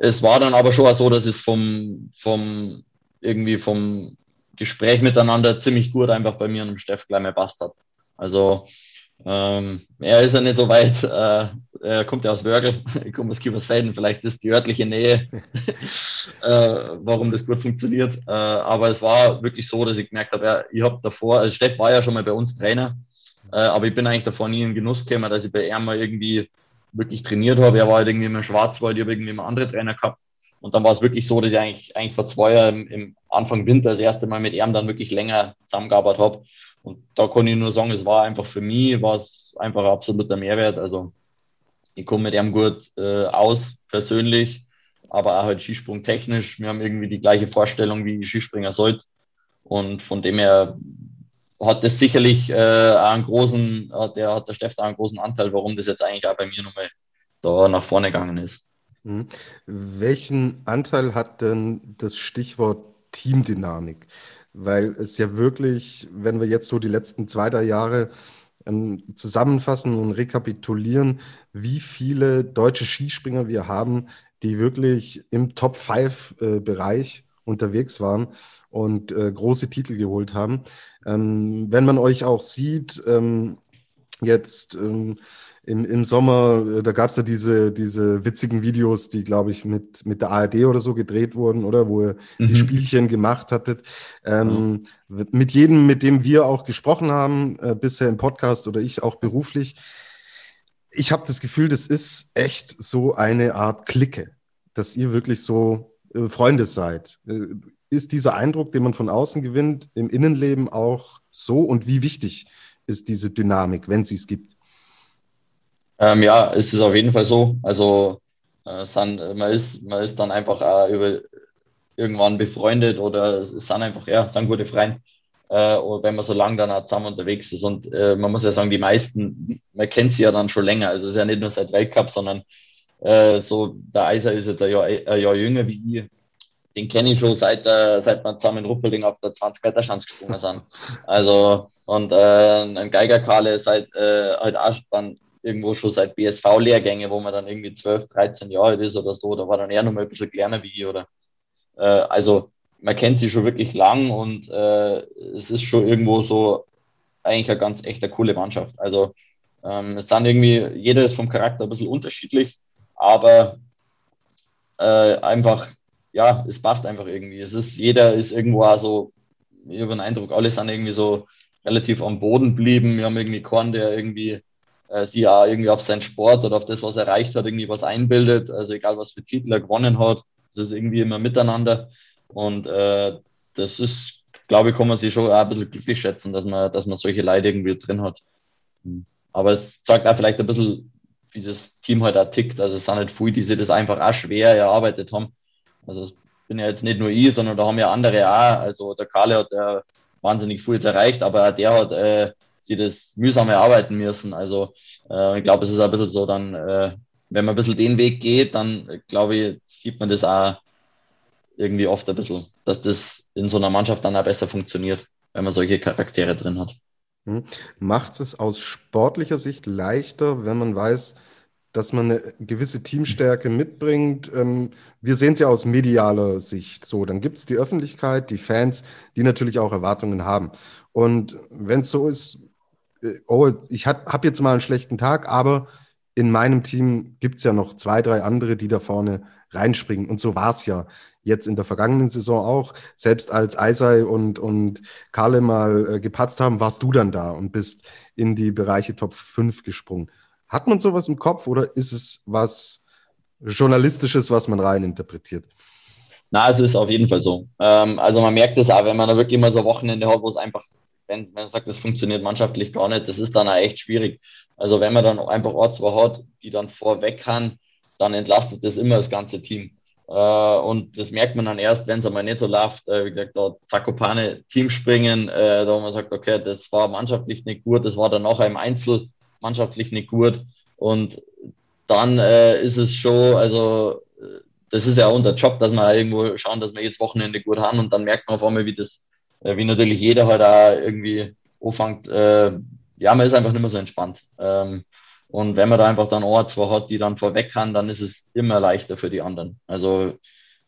es war dann aber schon so, dass es vom, vom irgendwie vom Gespräch miteinander ziemlich gut einfach bei mir und dem Steff gleich mal passt hat. Also ähm, er ist ja nicht so weit, äh, er kommt ja aus Wörgl, ich komme aus Kiefersfelden, vielleicht ist die örtliche Nähe, äh, warum das gut funktioniert. Äh, aber es war wirklich so, dass ich gemerkt habe, ja, ich habe davor, also Steff war ja schon mal bei uns Trainer, äh, aber ich bin eigentlich davor nie in Genuss gekommen, dass ich bei ihm mal irgendwie wirklich trainiert habe. Er war halt irgendwie im Schwarzwald, ich habe irgendwie immer andere Trainer gehabt. Und dann war es wirklich so, dass ich eigentlich, eigentlich vor zwei Jahren im, im Anfang Winter das erste Mal mit ihm dann wirklich länger zusammengearbeitet habe. Und da kann ich nur sagen, es war einfach für mich, war es einfach ein absoluter Mehrwert. Also ich komme mit ihm gut äh, aus, persönlich, aber auch halt Skisprung technisch. Wir haben irgendwie die gleiche Vorstellung, wie Skispringer sollte. Und von dem her hat das sicherlich äh, einen großen, hat der, hat der Steff einen großen Anteil, warum das jetzt eigentlich auch bei mir nochmal da nach vorne gegangen ist. Mhm. Welchen Anteil hat denn das Stichwort Teamdynamik? Weil es ja wirklich, wenn wir jetzt so die letzten zwei, drei Jahre ähm, zusammenfassen und rekapitulieren, wie viele deutsche Skispringer wir haben, die wirklich im Top-5-Bereich äh, unterwegs waren und äh, große Titel geholt haben. Ähm, wenn man euch auch sieht, ähm, jetzt ähm, im, im Sommer, äh, da gab es ja diese, diese witzigen Videos, die, glaube ich, mit, mit der ARD oder so gedreht wurden, oder? Wo ihr mhm. die Spielchen gemacht hattet. Ähm, mhm. Mit jedem, mit dem wir auch gesprochen haben, äh, bisher im Podcast oder ich auch beruflich, ich habe das Gefühl, das ist echt so eine Art Clique, dass ihr wirklich so äh, Freunde seid. Äh, ist dieser Eindruck, den man von außen gewinnt, im Innenleben auch so und wie wichtig ist diese Dynamik, wenn sie es gibt? Ähm, ja, es ist auf jeden Fall so. Also äh, sind, man, ist, man ist dann einfach äh, über, irgendwann befreundet oder es sind einfach, ja, sind gute Freunde. Äh, wenn man so lange dann auch zusammen unterwegs ist. Und äh, man muss ja sagen, die meisten, man kennt sie ja dann schon länger. Also es ist ja nicht nur seit Weltcup, sondern äh, so, der Eiser ist jetzt ein Jahr, ein Jahr jünger wie ich den kenne ich schon seit, äh, seit wir zusammen in Ruppelding auf der 20 Meter Schanze gesprungen sind. Also, und äh, ein Geigerkale seit äh, halt auch dann irgendwo schon seit BSV-Lehrgänge, wo man dann irgendwie 12, 13 Jahre alt ist oder so, da war dann eher noch mal ein bisschen kleiner wie ich, oder? Äh, also, man kennt sie schon wirklich lang und äh, es ist schon irgendwo so eigentlich eine ganz echte coole Mannschaft. Also, ähm, es sind irgendwie, jeder ist vom Charakter ein bisschen unterschiedlich, aber äh, einfach ja, es passt einfach irgendwie. Es ist, jeder ist irgendwo auch so, ich habe den Eindruck, alle sind irgendwie so relativ am Boden geblieben. Wir haben irgendwie Korn, der irgendwie äh, sich auch irgendwie auf seinen Sport oder auf das, was er erreicht hat, irgendwie was einbildet. Also egal, was für Titel er gewonnen hat, es ist irgendwie immer miteinander. Und äh, das ist, glaube ich, kann man sich schon ein bisschen glücklich schätzen, dass man, dass man solche Leute irgendwie drin hat. Aber es zeigt auch vielleicht ein bisschen, wie das Team halt auch tickt. Also es sind halt viele, die sich das einfach auch schwer erarbeitet haben. Also das bin ja jetzt nicht nur ich, sondern da haben ja andere auch. Also der Karle hat ja wahnsinnig viel jetzt erreicht, aber der hat äh, sie das mühsam erarbeiten müssen. Also äh, ich glaube, es ist ein bisschen so dann, äh, wenn man ein bisschen den Weg geht, dann glaube ich, sieht man das auch irgendwie oft ein bisschen, dass das in so einer Mannschaft dann auch besser funktioniert, wenn man solche Charaktere drin hat. Hm. Macht es aus sportlicher Sicht leichter, wenn man weiß, dass man eine gewisse Teamstärke mitbringt. Ähm, wir sehen es ja aus medialer Sicht so. Dann gibt es die Öffentlichkeit, die Fans, die natürlich auch Erwartungen haben. Und wenn es so ist, oh, ich habe hab jetzt mal einen schlechten Tag, aber in meinem Team gibt es ja noch zwei, drei andere, die da vorne reinspringen. Und so war es ja jetzt in der vergangenen Saison auch. Selbst als Eisei und, und Karle mal äh, gepatzt haben, warst du dann da und bist in die Bereiche Top 5 gesprungen. Hat man sowas im Kopf oder ist es was Journalistisches, was man rein interpretiert? Na, es ist auf jeden Fall so. Ähm, also man merkt es auch, wenn man da wirklich immer so Wochenende hat, wo es einfach, wenn, man sagt, das funktioniert mannschaftlich gar nicht, das ist dann auch echt schwierig. Also wenn man dann einfach Ortswahl hat, die dann vorweg kann, dann entlastet das immer das ganze Team. Äh, und das merkt man dann erst, wenn es einmal nicht so läuft. Äh, wie gesagt, da Zakopane Teamspringen, äh, da wo man sagt, okay, das war mannschaftlich nicht gut, das war dann nachher im Einzel mannschaftlich nicht gut. Und dann ist es schon, also das ist ja unser Job, dass wir irgendwo schauen, dass wir jetzt Wochenende gut haben und dann merkt man auf einmal, wie das, wie natürlich jeder halt auch irgendwie anfängt, äh, ja, man ist einfach nicht mehr so entspannt. Ähm, und wenn man da einfach dann ein, zwei hat, die dann vorweg kann, dann ist es immer leichter für die anderen. Also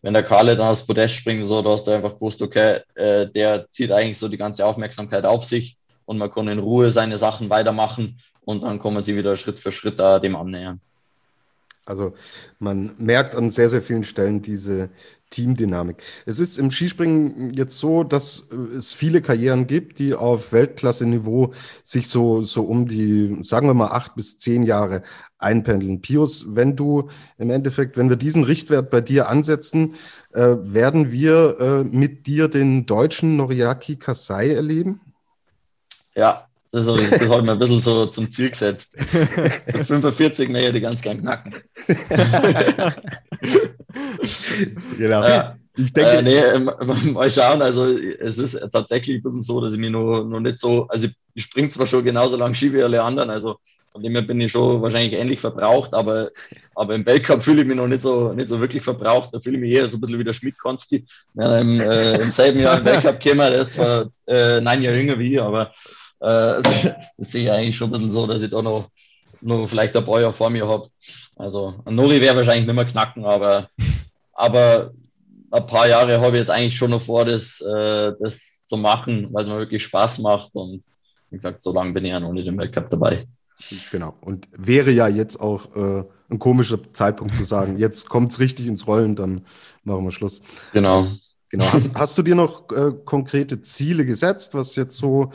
wenn der Karle dann aufs Podest springt, so, da hast du einfach gewusst, okay, äh, der zieht eigentlich so die ganze Aufmerksamkeit auf sich und man kann in Ruhe seine Sachen weitermachen und dann kommen sie wieder Schritt für Schritt da dem annähern. Also man merkt an sehr, sehr vielen Stellen diese Teamdynamik. Es ist im Skispringen jetzt so, dass es viele Karrieren gibt, die auf Weltklasse-Niveau sich so, so um die, sagen wir mal, acht bis zehn Jahre einpendeln. Pius, wenn du im Endeffekt, wenn wir diesen Richtwert bei dir ansetzen, äh, werden wir äh, mit dir den deutschen Noriaki Kasai erleben? Ja, das habe ich, das hab ich mir ein bisschen so zum Ziel gesetzt. Mit 45 möchte ich die ganz gern knacken. genau. Ja. Ich denke, äh, nee, ähm, mal schauen. Also es ist tatsächlich ein bisschen so, dass ich mich noch, noch nicht so, also ich springe zwar schon genauso lang Ski wie alle anderen, also von dem her bin ich schon wahrscheinlich ähnlich verbraucht, aber, aber im Weltcup fühle ich mich noch nicht so, nicht so wirklich verbraucht. Da fühle ich mich eher so ein bisschen wie der Schmidt-Konsti. Ja, im, äh, Im selben Jahr im Weltcup gekommen, der ist zwar äh, neun Jahre jünger wie ich, aber äh, das sehe ich eigentlich schon ein bisschen so, dass ich da noch, noch vielleicht ein paar Jahre vor mir habe. Also ein Nori wäre wahrscheinlich nicht mehr knacken, aber, aber ein paar Jahre habe ich jetzt eigentlich schon noch vor, das, äh, das zu machen, weil es mir wirklich Spaß macht. Und wie gesagt, so lange bin ich ja noch nicht im Weltcup dabei. Genau. Und wäre ja jetzt auch äh, ein komischer Zeitpunkt zu sagen, jetzt kommt es richtig ins Rollen, dann machen wir Schluss. Genau. Genau. Hast, hast du dir noch äh, konkrete Ziele gesetzt, was jetzt so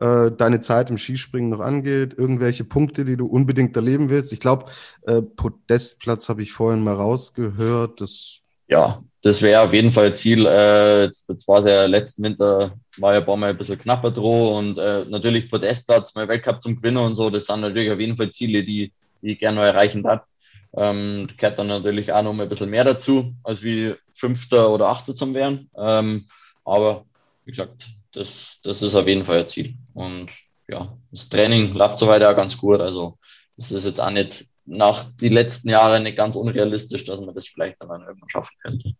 äh, deine Zeit im Skispringen noch angeht? Irgendwelche Punkte, die du unbedingt erleben willst? Ich glaube, äh, Podestplatz habe ich vorhin mal rausgehört. Das ja, das wäre auf jeden Fall Ziel. Äh, jetzt, jetzt war es ja letzten Winter, war ja ein paar Mal ein bisschen knapper droh und äh, natürlich Podestplatz, mal Weltcup zum Gewinnen und so, das sind natürlich auf jeden Fall Ziele, die, die ich gerne noch erreichen darf. Ähm, gehört dann natürlich auch noch mal ein bisschen mehr dazu, als wie Fünfter oder Achter zum werden. Ähm, aber wie gesagt, das, das ist auf jeden Fall ein Ziel. Und ja, das Training läuft soweit auch ganz gut. Also das ist jetzt auch nicht nach die letzten Jahre nicht ganz unrealistisch, dass man das vielleicht dann irgendwann schaffen könnte.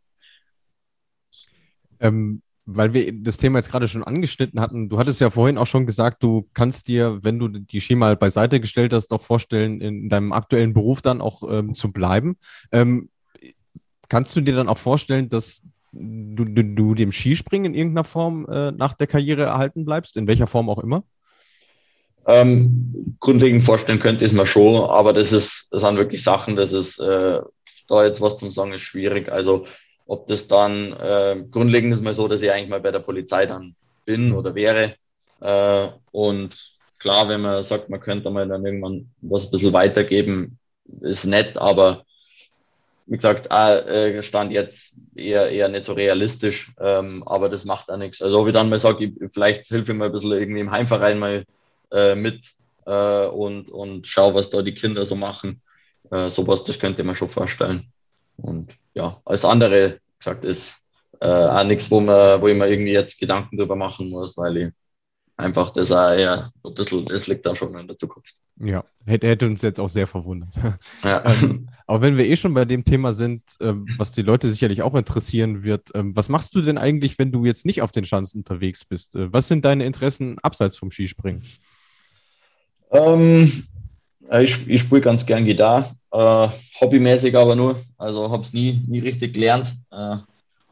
Ähm, weil wir das Thema jetzt gerade schon angeschnitten hatten, du hattest ja vorhin auch schon gesagt, du kannst dir, wenn du die Ski mal beiseite gestellt hast, auch vorstellen, in deinem aktuellen Beruf dann auch ähm, zu bleiben. Ähm, kannst du dir dann auch vorstellen, dass du, du, du dem Skispringen in irgendeiner Form äh, nach der Karriere erhalten bleibst, in welcher Form auch immer? Ähm, grundlegend vorstellen könnte ich es mir schon, aber das ist, das sind wirklich Sachen, das ist äh, da jetzt was zum Sagen ist schwierig. Also ob das dann äh, grundlegend ist mal so, dass ich eigentlich mal bei der Polizei dann bin oder wäre. Äh, und klar, wenn man sagt, man könnte mal dann irgendwann was ein bisschen weitergeben, ist nett, aber wie gesagt, äh, stand jetzt eher, eher nicht so realistisch, ähm, aber das macht auch nichts. Also ob ich dann mal sage, vielleicht hilfe ich mal ein bisschen irgendwie im Heimverein mal äh, mit äh, und, und schau, was da die Kinder so machen. Äh, sowas, das könnte man schon vorstellen. Und ja, alles andere, gesagt, ist äh, auch nichts, wo, man, wo ich mir irgendwie jetzt Gedanken drüber machen muss, weil ich einfach das auch eher ein bisschen, das liegt da schon in der Zukunft. Ja, hätte, hätte uns jetzt auch sehr verwundert. Ja. ähm, aber wenn wir eh schon bei dem Thema sind, ähm, was die Leute sicherlich auch interessieren wird, ähm, was machst du denn eigentlich, wenn du jetzt nicht auf den Schanzen unterwegs bist? Äh, was sind deine Interessen abseits vom Skispringen? Ähm, ich ich spiele ganz gern Gitarre, äh, hobbymäßig aber nur. Also habe es nie, nie richtig gelernt, äh,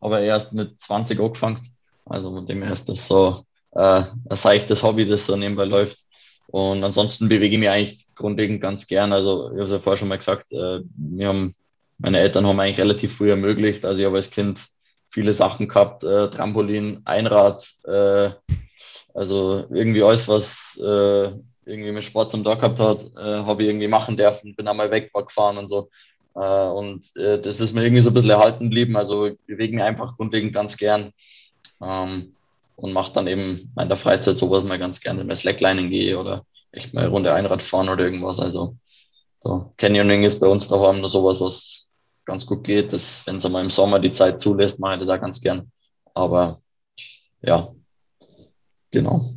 aber erst mit 20 angefangen. Also von dem her ist das so äh, ein seichtes Hobby, das so nebenbei läuft. Und ansonsten bewege ich mich eigentlich grundlegend ganz gern. Also ich habe es ja vorher schon mal gesagt, äh, wir haben, meine Eltern haben eigentlich relativ früh ermöglicht. Also ich habe als Kind viele Sachen gehabt, äh, Trampolin, Einrad, äh, also irgendwie alles, was äh, irgendwie mit Sport zum Tag gehabt hat, äh, habe ich irgendwie machen dürfen, bin einmal weg, gefahren und so. Äh, und äh, das ist mir irgendwie so ein bisschen erhalten geblieben. Also ich bewege mich einfach grundlegend ganz gern ähm, und mache dann eben in der Freizeit sowas mal ganz gerne, mal Slacklining gehe oder echt mal Runde Einrad fahren oder irgendwas. Also so Canyoning ist bei uns daheim nur sowas, was ganz gut geht. Wenn es einmal im Sommer die Zeit zulässt, mache ich das auch ganz gern. Aber ja, genau.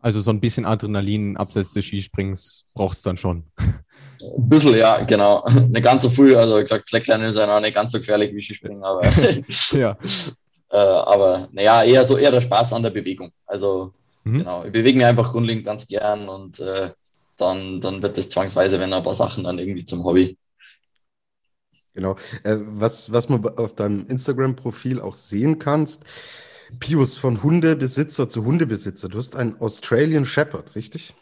Also so ein bisschen Adrenalin abseits des Skisprings braucht es dann schon. Ein bisschen, ja, genau. Nicht ganz so früh, also wie gesagt, Slackline ist ja noch nicht ganz so gefährlich wie Skispringen, aber, ja. äh, aber naja, eher so eher der Spaß an der Bewegung. Also Mhm. genau, ich bewege mich einfach grundlegend ganz gern und äh, dann, dann wird das zwangsweise, wenn ein paar Sachen dann irgendwie zum Hobby. Genau. Äh, was, was man auf deinem Instagram-Profil auch sehen kannst, Pius, von Hundebesitzer zu Hundebesitzer. Du hast einen Australian Shepherd, richtig?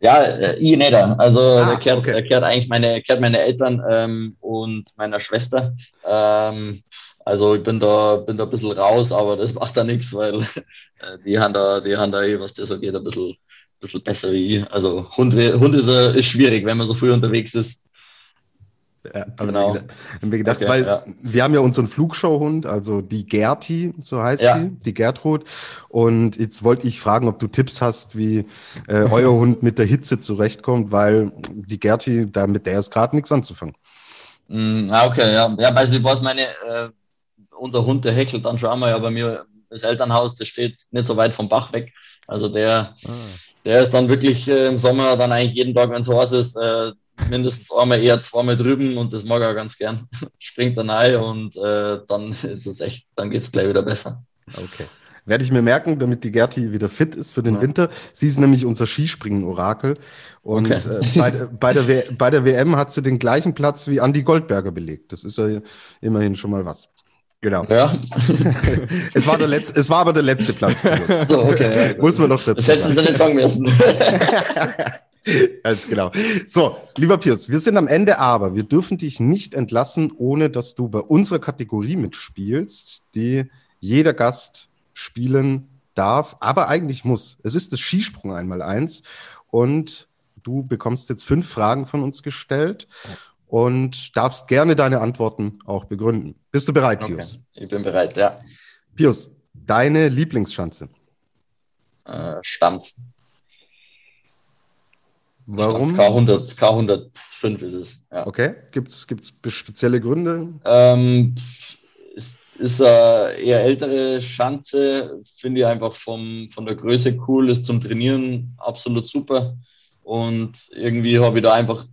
Ja, äh, ich nicht. Also Ah, der kehrt, okay. der kehrt eigentlich meine, kehrt meine Eltern ähm, und meiner Schwester. Ähm, also ich bin da, bin da ein bisschen raus, aber das macht da nichts, weil äh, die haben da, die haben da eh, was das so geht, ein bisschen, bisschen besser wie ich. Also Hund, Hund ist, äh, ist schwierig, wenn man so früh unterwegs ist. Ja, genau. Haben wir gedacht, okay, weil ja. wir haben ja unseren Flugshowhund, also die Gerti, so heißt ja. sie, die Gertrud. Und jetzt wollte ich fragen, ob du Tipps hast, wie äh, euer Hund mit der Hitze zurechtkommt, weil die Gerti, da mit der ist gerade nichts anzufangen. Mm, okay, ja. Ja, weil sie was meine, äh, unser Hund, der heckelt dann schon einmal, ja bei mir das Elternhaus, das steht nicht so weit vom Bach weg. Also der, ah. der ist dann wirklich äh, im Sommer dann eigentlich jeden Tag, wenn es heiß ist, äh, mindestens einmal eher zweimal drüben und das mag er ganz gern. Springt dann rein und äh, dann ist es echt, dann geht es gleich wieder besser. Okay. Werde ich mir merken, damit die Gerti wieder fit ist für den ja. Winter. Sie ist nämlich unser Skispringen-Orakel. Und okay. äh, bei, bei, der bei der WM hat sie den gleichen Platz wie Andy Goldberger belegt. Das ist ja immerhin schon mal was. Genau. Ja. es, war der letzte, es war aber der letzte Platz. So, okay, Muss man noch dazu sagen. Das hätten sie nicht sagen müssen. Ganz genau. So, lieber Pius, wir sind am Ende, aber wir dürfen dich nicht entlassen, ohne dass du bei unserer Kategorie mitspielst, die jeder Gast spielen darf, aber eigentlich muss. Es ist das Skisprung einmal eins und du bekommst jetzt fünf Fragen von uns gestellt und darfst gerne deine Antworten auch begründen. Bist du bereit, Pius? Okay. Ich bin bereit, ja. Pius, deine Lieblingsschanze? Äh, Stamms. Warum? K100, K105 ist es. Ja. Okay, gibt es spezielle Gründe? Ähm, ist, ist eine eher ältere Schanze, finde ich einfach vom, von der Größe cool, ist zum Trainieren absolut super und irgendwie habe ich da einfach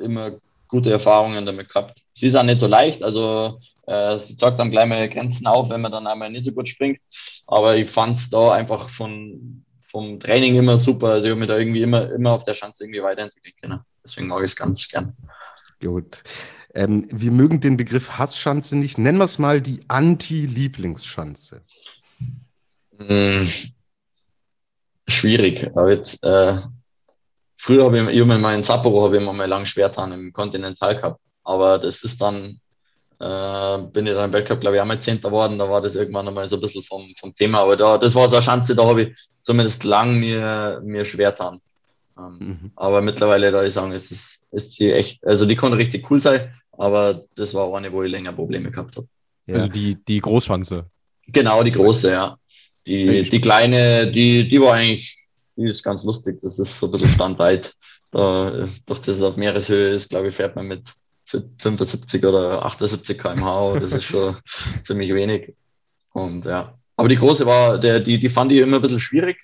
immer gute Erfahrungen damit gehabt. Sie ist auch nicht so leicht, also äh, sie zeigt dann gleich mal Grenzen auf, wenn man dann einmal nicht so gut springt, aber ich fand es da einfach von vom Training immer super. Also ich habe mich da irgendwie immer, immer auf der Chance irgendwie weiterentwickeln können. Deswegen mag ich es ganz gern. Gut. Ähm, wir mögen den Begriff Hassschanze nicht. Nennen wir es mal die Anti-Lieblingsschanze. Hm, schwierig. Aber jetzt, äh, früher habe ich, ich hab mal in Sapporo habe ich immer mal lang Schwertan im Continental Cup. Aber das ist dann äh, bin ich dann im Weltcup, glaube ich, einmal Zehnter geworden. Da war das irgendwann einmal so ein bisschen vom, vom Thema. Aber da, das war so eine Chance, da habe ich zumindest lang mir, mir schwer getan. Ähm, mhm. Aber mittlerweile, da ich sagen, ist, es, ist sie echt, also die konnte richtig cool sein, aber das war auch eine, wo ich länger Probleme gehabt habe. Ja. Also die, die Großschanze. Genau, die große, ja. Die, die kleine, die, die war eigentlich, die ist ganz lustig. Das ist so ein bisschen standweit. Da, durch das es auf Meereshöhe ist, glaube ich, fährt man mit 75 oder 78 km/h. Das ist schon ziemlich wenig. Und ja. Aber die große war, der, die, die fand ich immer ein bisschen schwierig.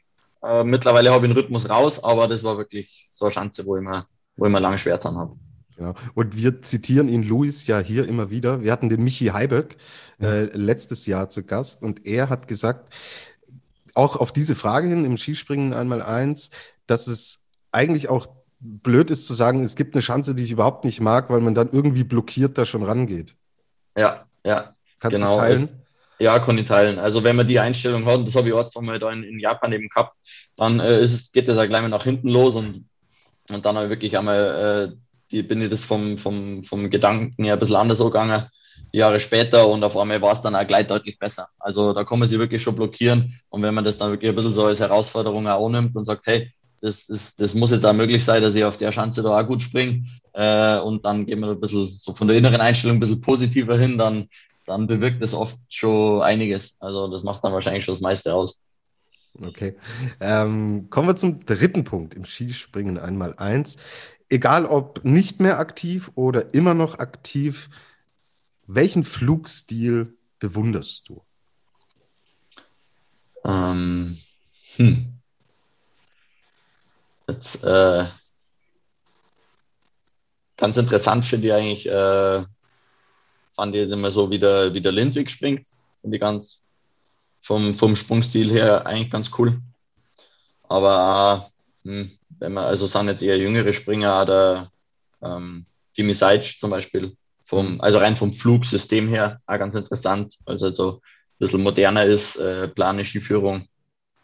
Äh, mittlerweile habe ich den Rhythmus raus, aber das war wirklich so eine Chance, wo ich mir, wo ich mir lange schwer dran habe. Genau. Und wir zitieren ihn, Luis, ja hier immer wieder. Wir hatten den Michi Heiberg äh, letztes Jahr zu Gast und er hat gesagt, auch auf diese Frage hin im Skispringen einmal eins, dass es eigentlich auch blöd ist zu sagen, es gibt eine Chance, die ich überhaupt nicht mag, weil man dann irgendwie blockiert da schon rangeht. Ja, ja. Kannst genau. du es teilen? Ja, kann ich teilen. Also wenn man die Einstellung hat, und das habe ich auch zweimal da in, in Japan eben gehabt, dann äh, ist es, geht das ja gleich mal nach hinten los und, und dann habe ich wirklich einmal, äh, die, bin ich das vom, vom, vom Gedanken her ein bisschen anders gegangen, Jahre später und auf einmal war es dann auch gleich deutlich besser. Also da kann man sich wirklich schon blockieren und wenn man das dann wirklich ein bisschen so als Herausforderung auch nimmt und sagt, hey, das, ist, das muss jetzt auch möglich sein, dass ich auf der Schanze da auch gut springe. Äh, und dann gehen wir ein bisschen so von der inneren Einstellung ein bisschen positiver hin, dann, dann bewirkt das oft schon einiges. Also das macht dann wahrscheinlich schon das meiste aus. Okay. Ähm, kommen wir zum dritten Punkt im Skispringen einmal eins. Egal ob nicht mehr aktiv oder immer noch aktiv, welchen Flugstil bewunderst du? Ähm, hm. Jetzt, äh, ganz interessant finde ich eigentlich, äh, fand ich immer so, wie der, wie der Lindwig springt. Finde ich ganz vom, vom Sprungstil her eigentlich ganz cool. Aber hm, wenn man, also sind jetzt eher jüngere Springer, der ähm, Jimmy Seitz zum Beispiel, vom, also rein vom Flugsystem her, auch ganz interessant, halt so ein bisschen moderner ist, äh, planische Führung.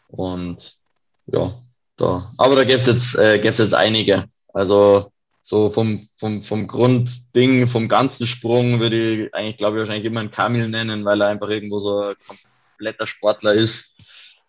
Und ja, da. Aber da gäbe es jetzt, äh, jetzt einige. Also so vom, vom, vom Grundding, vom ganzen Sprung würde ich eigentlich, glaube ich, wahrscheinlich immer einen Kamil nennen, weil er einfach irgendwo so ein kompletter Sportler ist.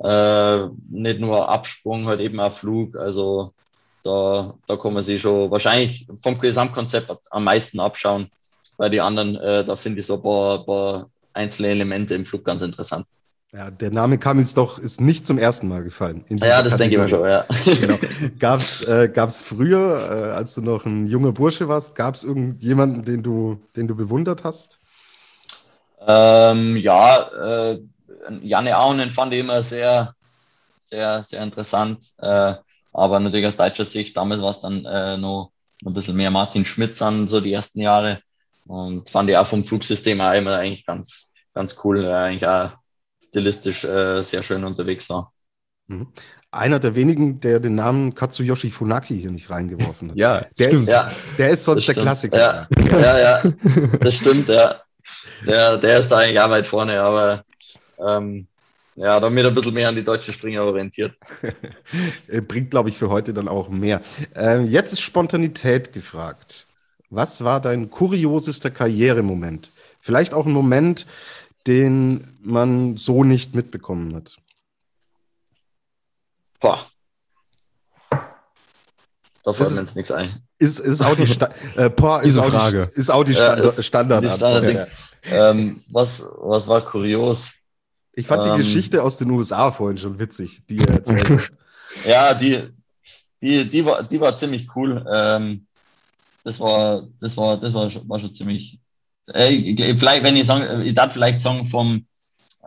Äh, nicht nur Absprung, halt eben auch Flug. Also da, da kann man sich schon wahrscheinlich vom Gesamtkonzept am meisten abschauen. Bei den anderen, äh, da finde ich so ein paar, paar einzelne Elemente im Flug ganz interessant. Ja, der Name kam jetzt doch, ist nicht zum ersten Mal gefallen. Ja, das denke ich mir schon, ja. genau. Gab es äh, gab's früher, äh, als du noch ein junger Bursche warst, gab es irgendjemanden, den du, den du bewundert hast? Ähm, ja, äh, Janne Aunen fand ich immer sehr, sehr, sehr interessant. Äh, aber natürlich aus deutscher Sicht, damals war es dann äh, noch, noch ein bisschen mehr Martin Schmitz an, so die ersten Jahre. Und fand ich auch vom Flugsystem auch immer eigentlich ganz, ganz cool, äh, eigentlich auch stilistisch äh, sehr schön unterwegs war. Mhm. Einer der wenigen, der den Namen Katsuyoshi Funaki hier nicht reingeworfen hat. Ja, der stimmt. ist, Ja, der ist sonst der. Klassiker. Ja, ja, ja, das stimmt, ja. Der, der ist da eigentlich auch weit vorne, aber ähm, ja, damit ein bisschen mehr an die deutschen Springer orientiert. Äh, Bringt, glaube ich, für heute dann auch mehr. Ähm, jetzt ist Spontanität gefragt. Was war dein kuriosester Karrieremoment? Vielleicht auch ein Moment, den man so nicht mitbekommen hat. Boah. Da fällt ist- mir jetzt nichts ein. Ist, ist auch die, Sta äh, boah, ist auch die, ist auch die Ja, Standard, ist- Standard die Standardding. Ähm, was, was war kurios? Ich fand die Ähm. Geschichte aus den USA vorhin schon witzig, die er erzählt. Ja, die, die, die, war, die war ziemlich cool. Ähm, das war, das war, das war, schon- war schon ziemlich. Äh, ich- vielleicht, wenn ich sagen, ich darf vielleicht sagen vom,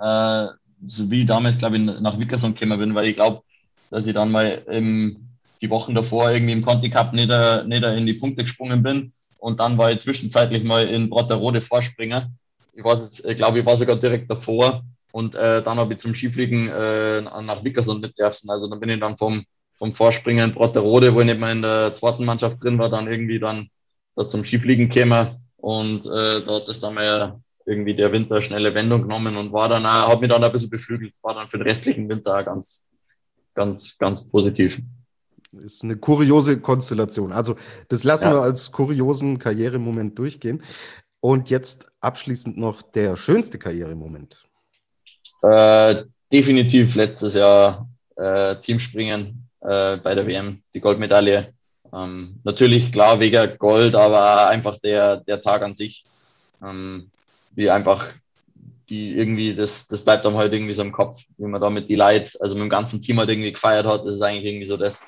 äh, so wie ich damals, glaube ich, nach Wickerson gekommen bin, weil ich glaube, dass ich dann mal im, die Wochen davor irgendwie im Conti Cup nicht, äh, nicht in die Punkte gesprungen bin und dann war ich zwischenzeitlich mal in Brotterode Vorspringer. Ich ich glaube, ich war sogar direkt davor und äh, dann habe ich zum Skifliegen äh, nach Wickersund mit dürfen. Also dann bin ich dann vom, vom Vorspringen in Brotterode, wo ich nicht mehr in der zweiten Mannschaft drin war, dann irgendwie dann da zum Skifliegen gekommen und äh, da hat es dann mal irgendwie der Winter schnelle Wendung genommen und war dann auch, hat mich dann ein bisschen beflügelt, war dann für den restlichen Winter ganz, ganz, ganz positiv. Ist eine kuriose Konstellation. Also, das lassen Ja. wir als kuriosen Karrieremoment durchgehen. Und jetzt abschließend noch der schönste Karrieremoment. Äh, definitiv letztes Jahr äh, Teamspringen äh, bei der WM, die Goldmedaille. Ähm, natürlich klar wegen Gold, aber einfach der, der Tag an sich, ähm, wie einfach die irgendwie, das, das bleibt dann halt irgendwie so im Kopf, wie man damit die Leute, also mit dem ganzen Team halt irgendwie gefeiert hat, das ist eigentlich irgendwie so das,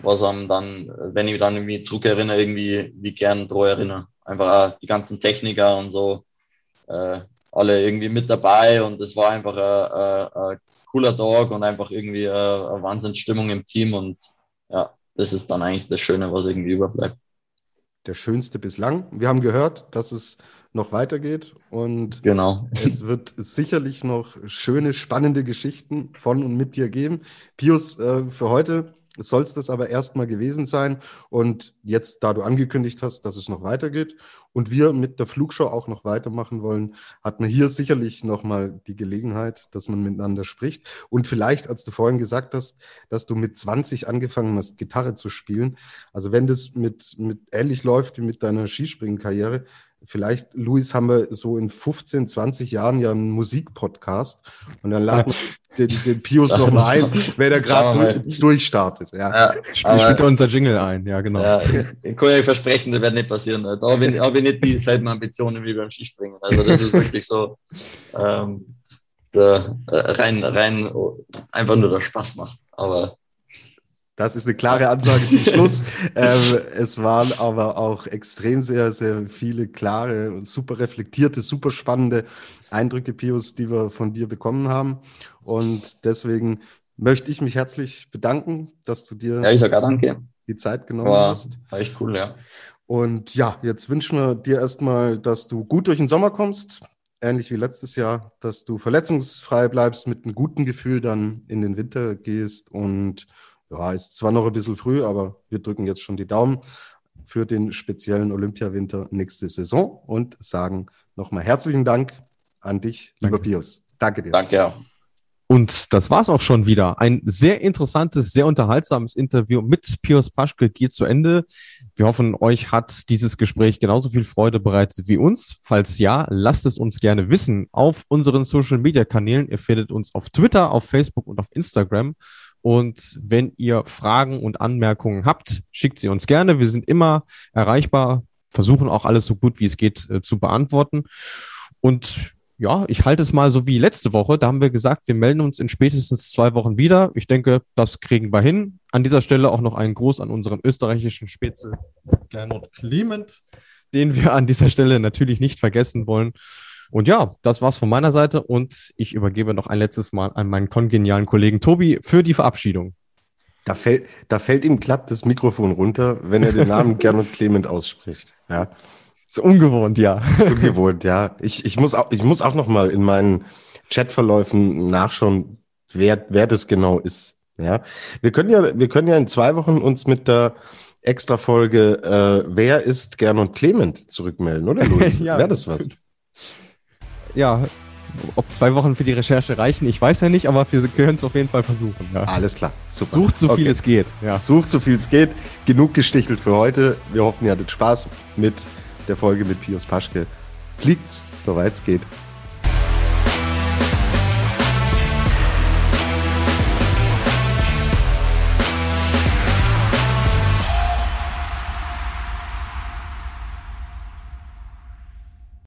was einem dann, wenn ich mich dann irgendwie zurückerinnere, irgendwie wie gern dran erinnere. Einfach die ganzen Techniker und so, äh, alle irgendwie mit dabei und es war einfach ein, ein, ein cooler Tag und einfach irgendwie eine, eine Wahnsinnsstimmung im Team und ja, das ist dann eigentlich das Schöne, was irgendwie überbleibt. Der schönste bislang. Wir haben gehört, dass es noch weitergeht und Genau. es wird sicherlich noch schöne, spannende Geschichten von und mit dir geben. Pius, äh, für heute soll es das aber erstmal gewesen sein. Und jetzt, da du angekündigt hast, dass es noch weitergeht und wir mit der Flugshow auch noch weitermachen wollen, hat man hier sicherlich nochmal die Gelegenheit, dass man miteinander spricht. Und vielleicht, als du vorhin gesagt hast, dass du mit 20 angefangen hast, Gitarre zu spielen. Also wenn das mit, mit ähnlich läuft wie mit deiner Skispringen-Karriere, vielleicht, Luis, haben wir so in 15, 20 Jahren ja einen Musikpodcast und dann laden wir den, den Pius nochmal ein, wenn er gerade durch, durchstartet. Ja. Ja, Spiel, spielt unser Jingle ein, ja, genau. ja, ich, ich kann euch versprechen, das wird nicht passieren. Da habe ich, hab ich nicht dieselben Ambitionen wie beim Skispringen. Also das ist wirklich so ähm, der, äh, rein, rein einfach nur der Spaß macht. Aber Das ist eine klare Ansage zum Schluss. ähm, es waren aber auch extrem sehr, sehr viele klare und super reflektierte, super spannende Eindrücke, Pius, die wir von dir bekommen haben. Und deswegen möchte ich mich herzlich bedanken, dass du dir ja, ich sage auch danke. die Zeit genommen War, hast. war echt cool, ja. Und ja, jetzt wünschen wir dir erstmal, dass du gut durch den Sommer kommst, ähnlich wie letztes Jahr, dass du verletzungsfrei bleibst, mit einem guten Gefühl dann in den Winter gehst. Und ja, ist zwar noch ein bisschen früh, aber wir drücken jetzt schon die Daumen für den speziellen Olympiawinter nächste Saison und sagen nochmal herzlichen Dank an dich, lieber Danke. Pius. Danke dir. Danke auch. Und das war's auch schon wieder. Ein sehr interessantes, sehr unterhaltsames Interview mit Pius Paschke geht zu Ende. Wir hoffen, euch hat dieses Gespräch genauso viel Freude bereitet wie uns. Falls ja, lasst es uns gerne wissen auf unseren Social Media Kanälen. Ihr findet uns auf Twitter, auf Facebook und auf Instagram. Und wenn ihr Fragen und Anmerkungen habt, schickt sie uns gerne. Wir sind immer erreichbar, versuchen auch alles so gut wie es geht äh, zu beantworten. Und ja, ich halte es mal so wie letzte Woche. Da haben wir gesagt, wir melden uns in spätestens zwei Wochen wieder. Ich denke, das kriegen wir hin. An dieser Stelle auch noch einen Gruß an unseren österreichischen Spitze Gernot Clement, den wir an dieser Stelle natürlich nicht vergessen wollen. Und ja, das war's von meiner Seite und ich übergebe noch ein letztes Mal an meinen kongenialen Kollegen Tobi für die Verabschiedung. Da fällt, da fällt ihm glatt das Mikrofon runter, wenn er den Namen Gernot Clement ausspricht. Ja. Ist ungewohnt, ja. Ungewohnt, ja. Ich, ich, muss auch, ich muss auch noch mal in meinen Chatverläufen nachschauen, wer, wer das genau ist. Ja. Wir können ja, wir können ja in zwei Wochen uns mit der Extra-Folge äh, Wer ist Gernot Clement zurückmelden, oder Luis? ja. Wäre das was? Ja, ob zwei Wochen für die Recherche reichen, ich weiß ja nicht, aber wir können es auf jeden Fall versuchen. Ja. Alles klar, super. Sucht so viel okay. es geht. Ja. Sucht so viel es geht. Genug gestichelt für heute. Wir hoffen, ihr hattet Spaß mit der Folge mit Pius Paschke. Fliegt's, soweit es geht.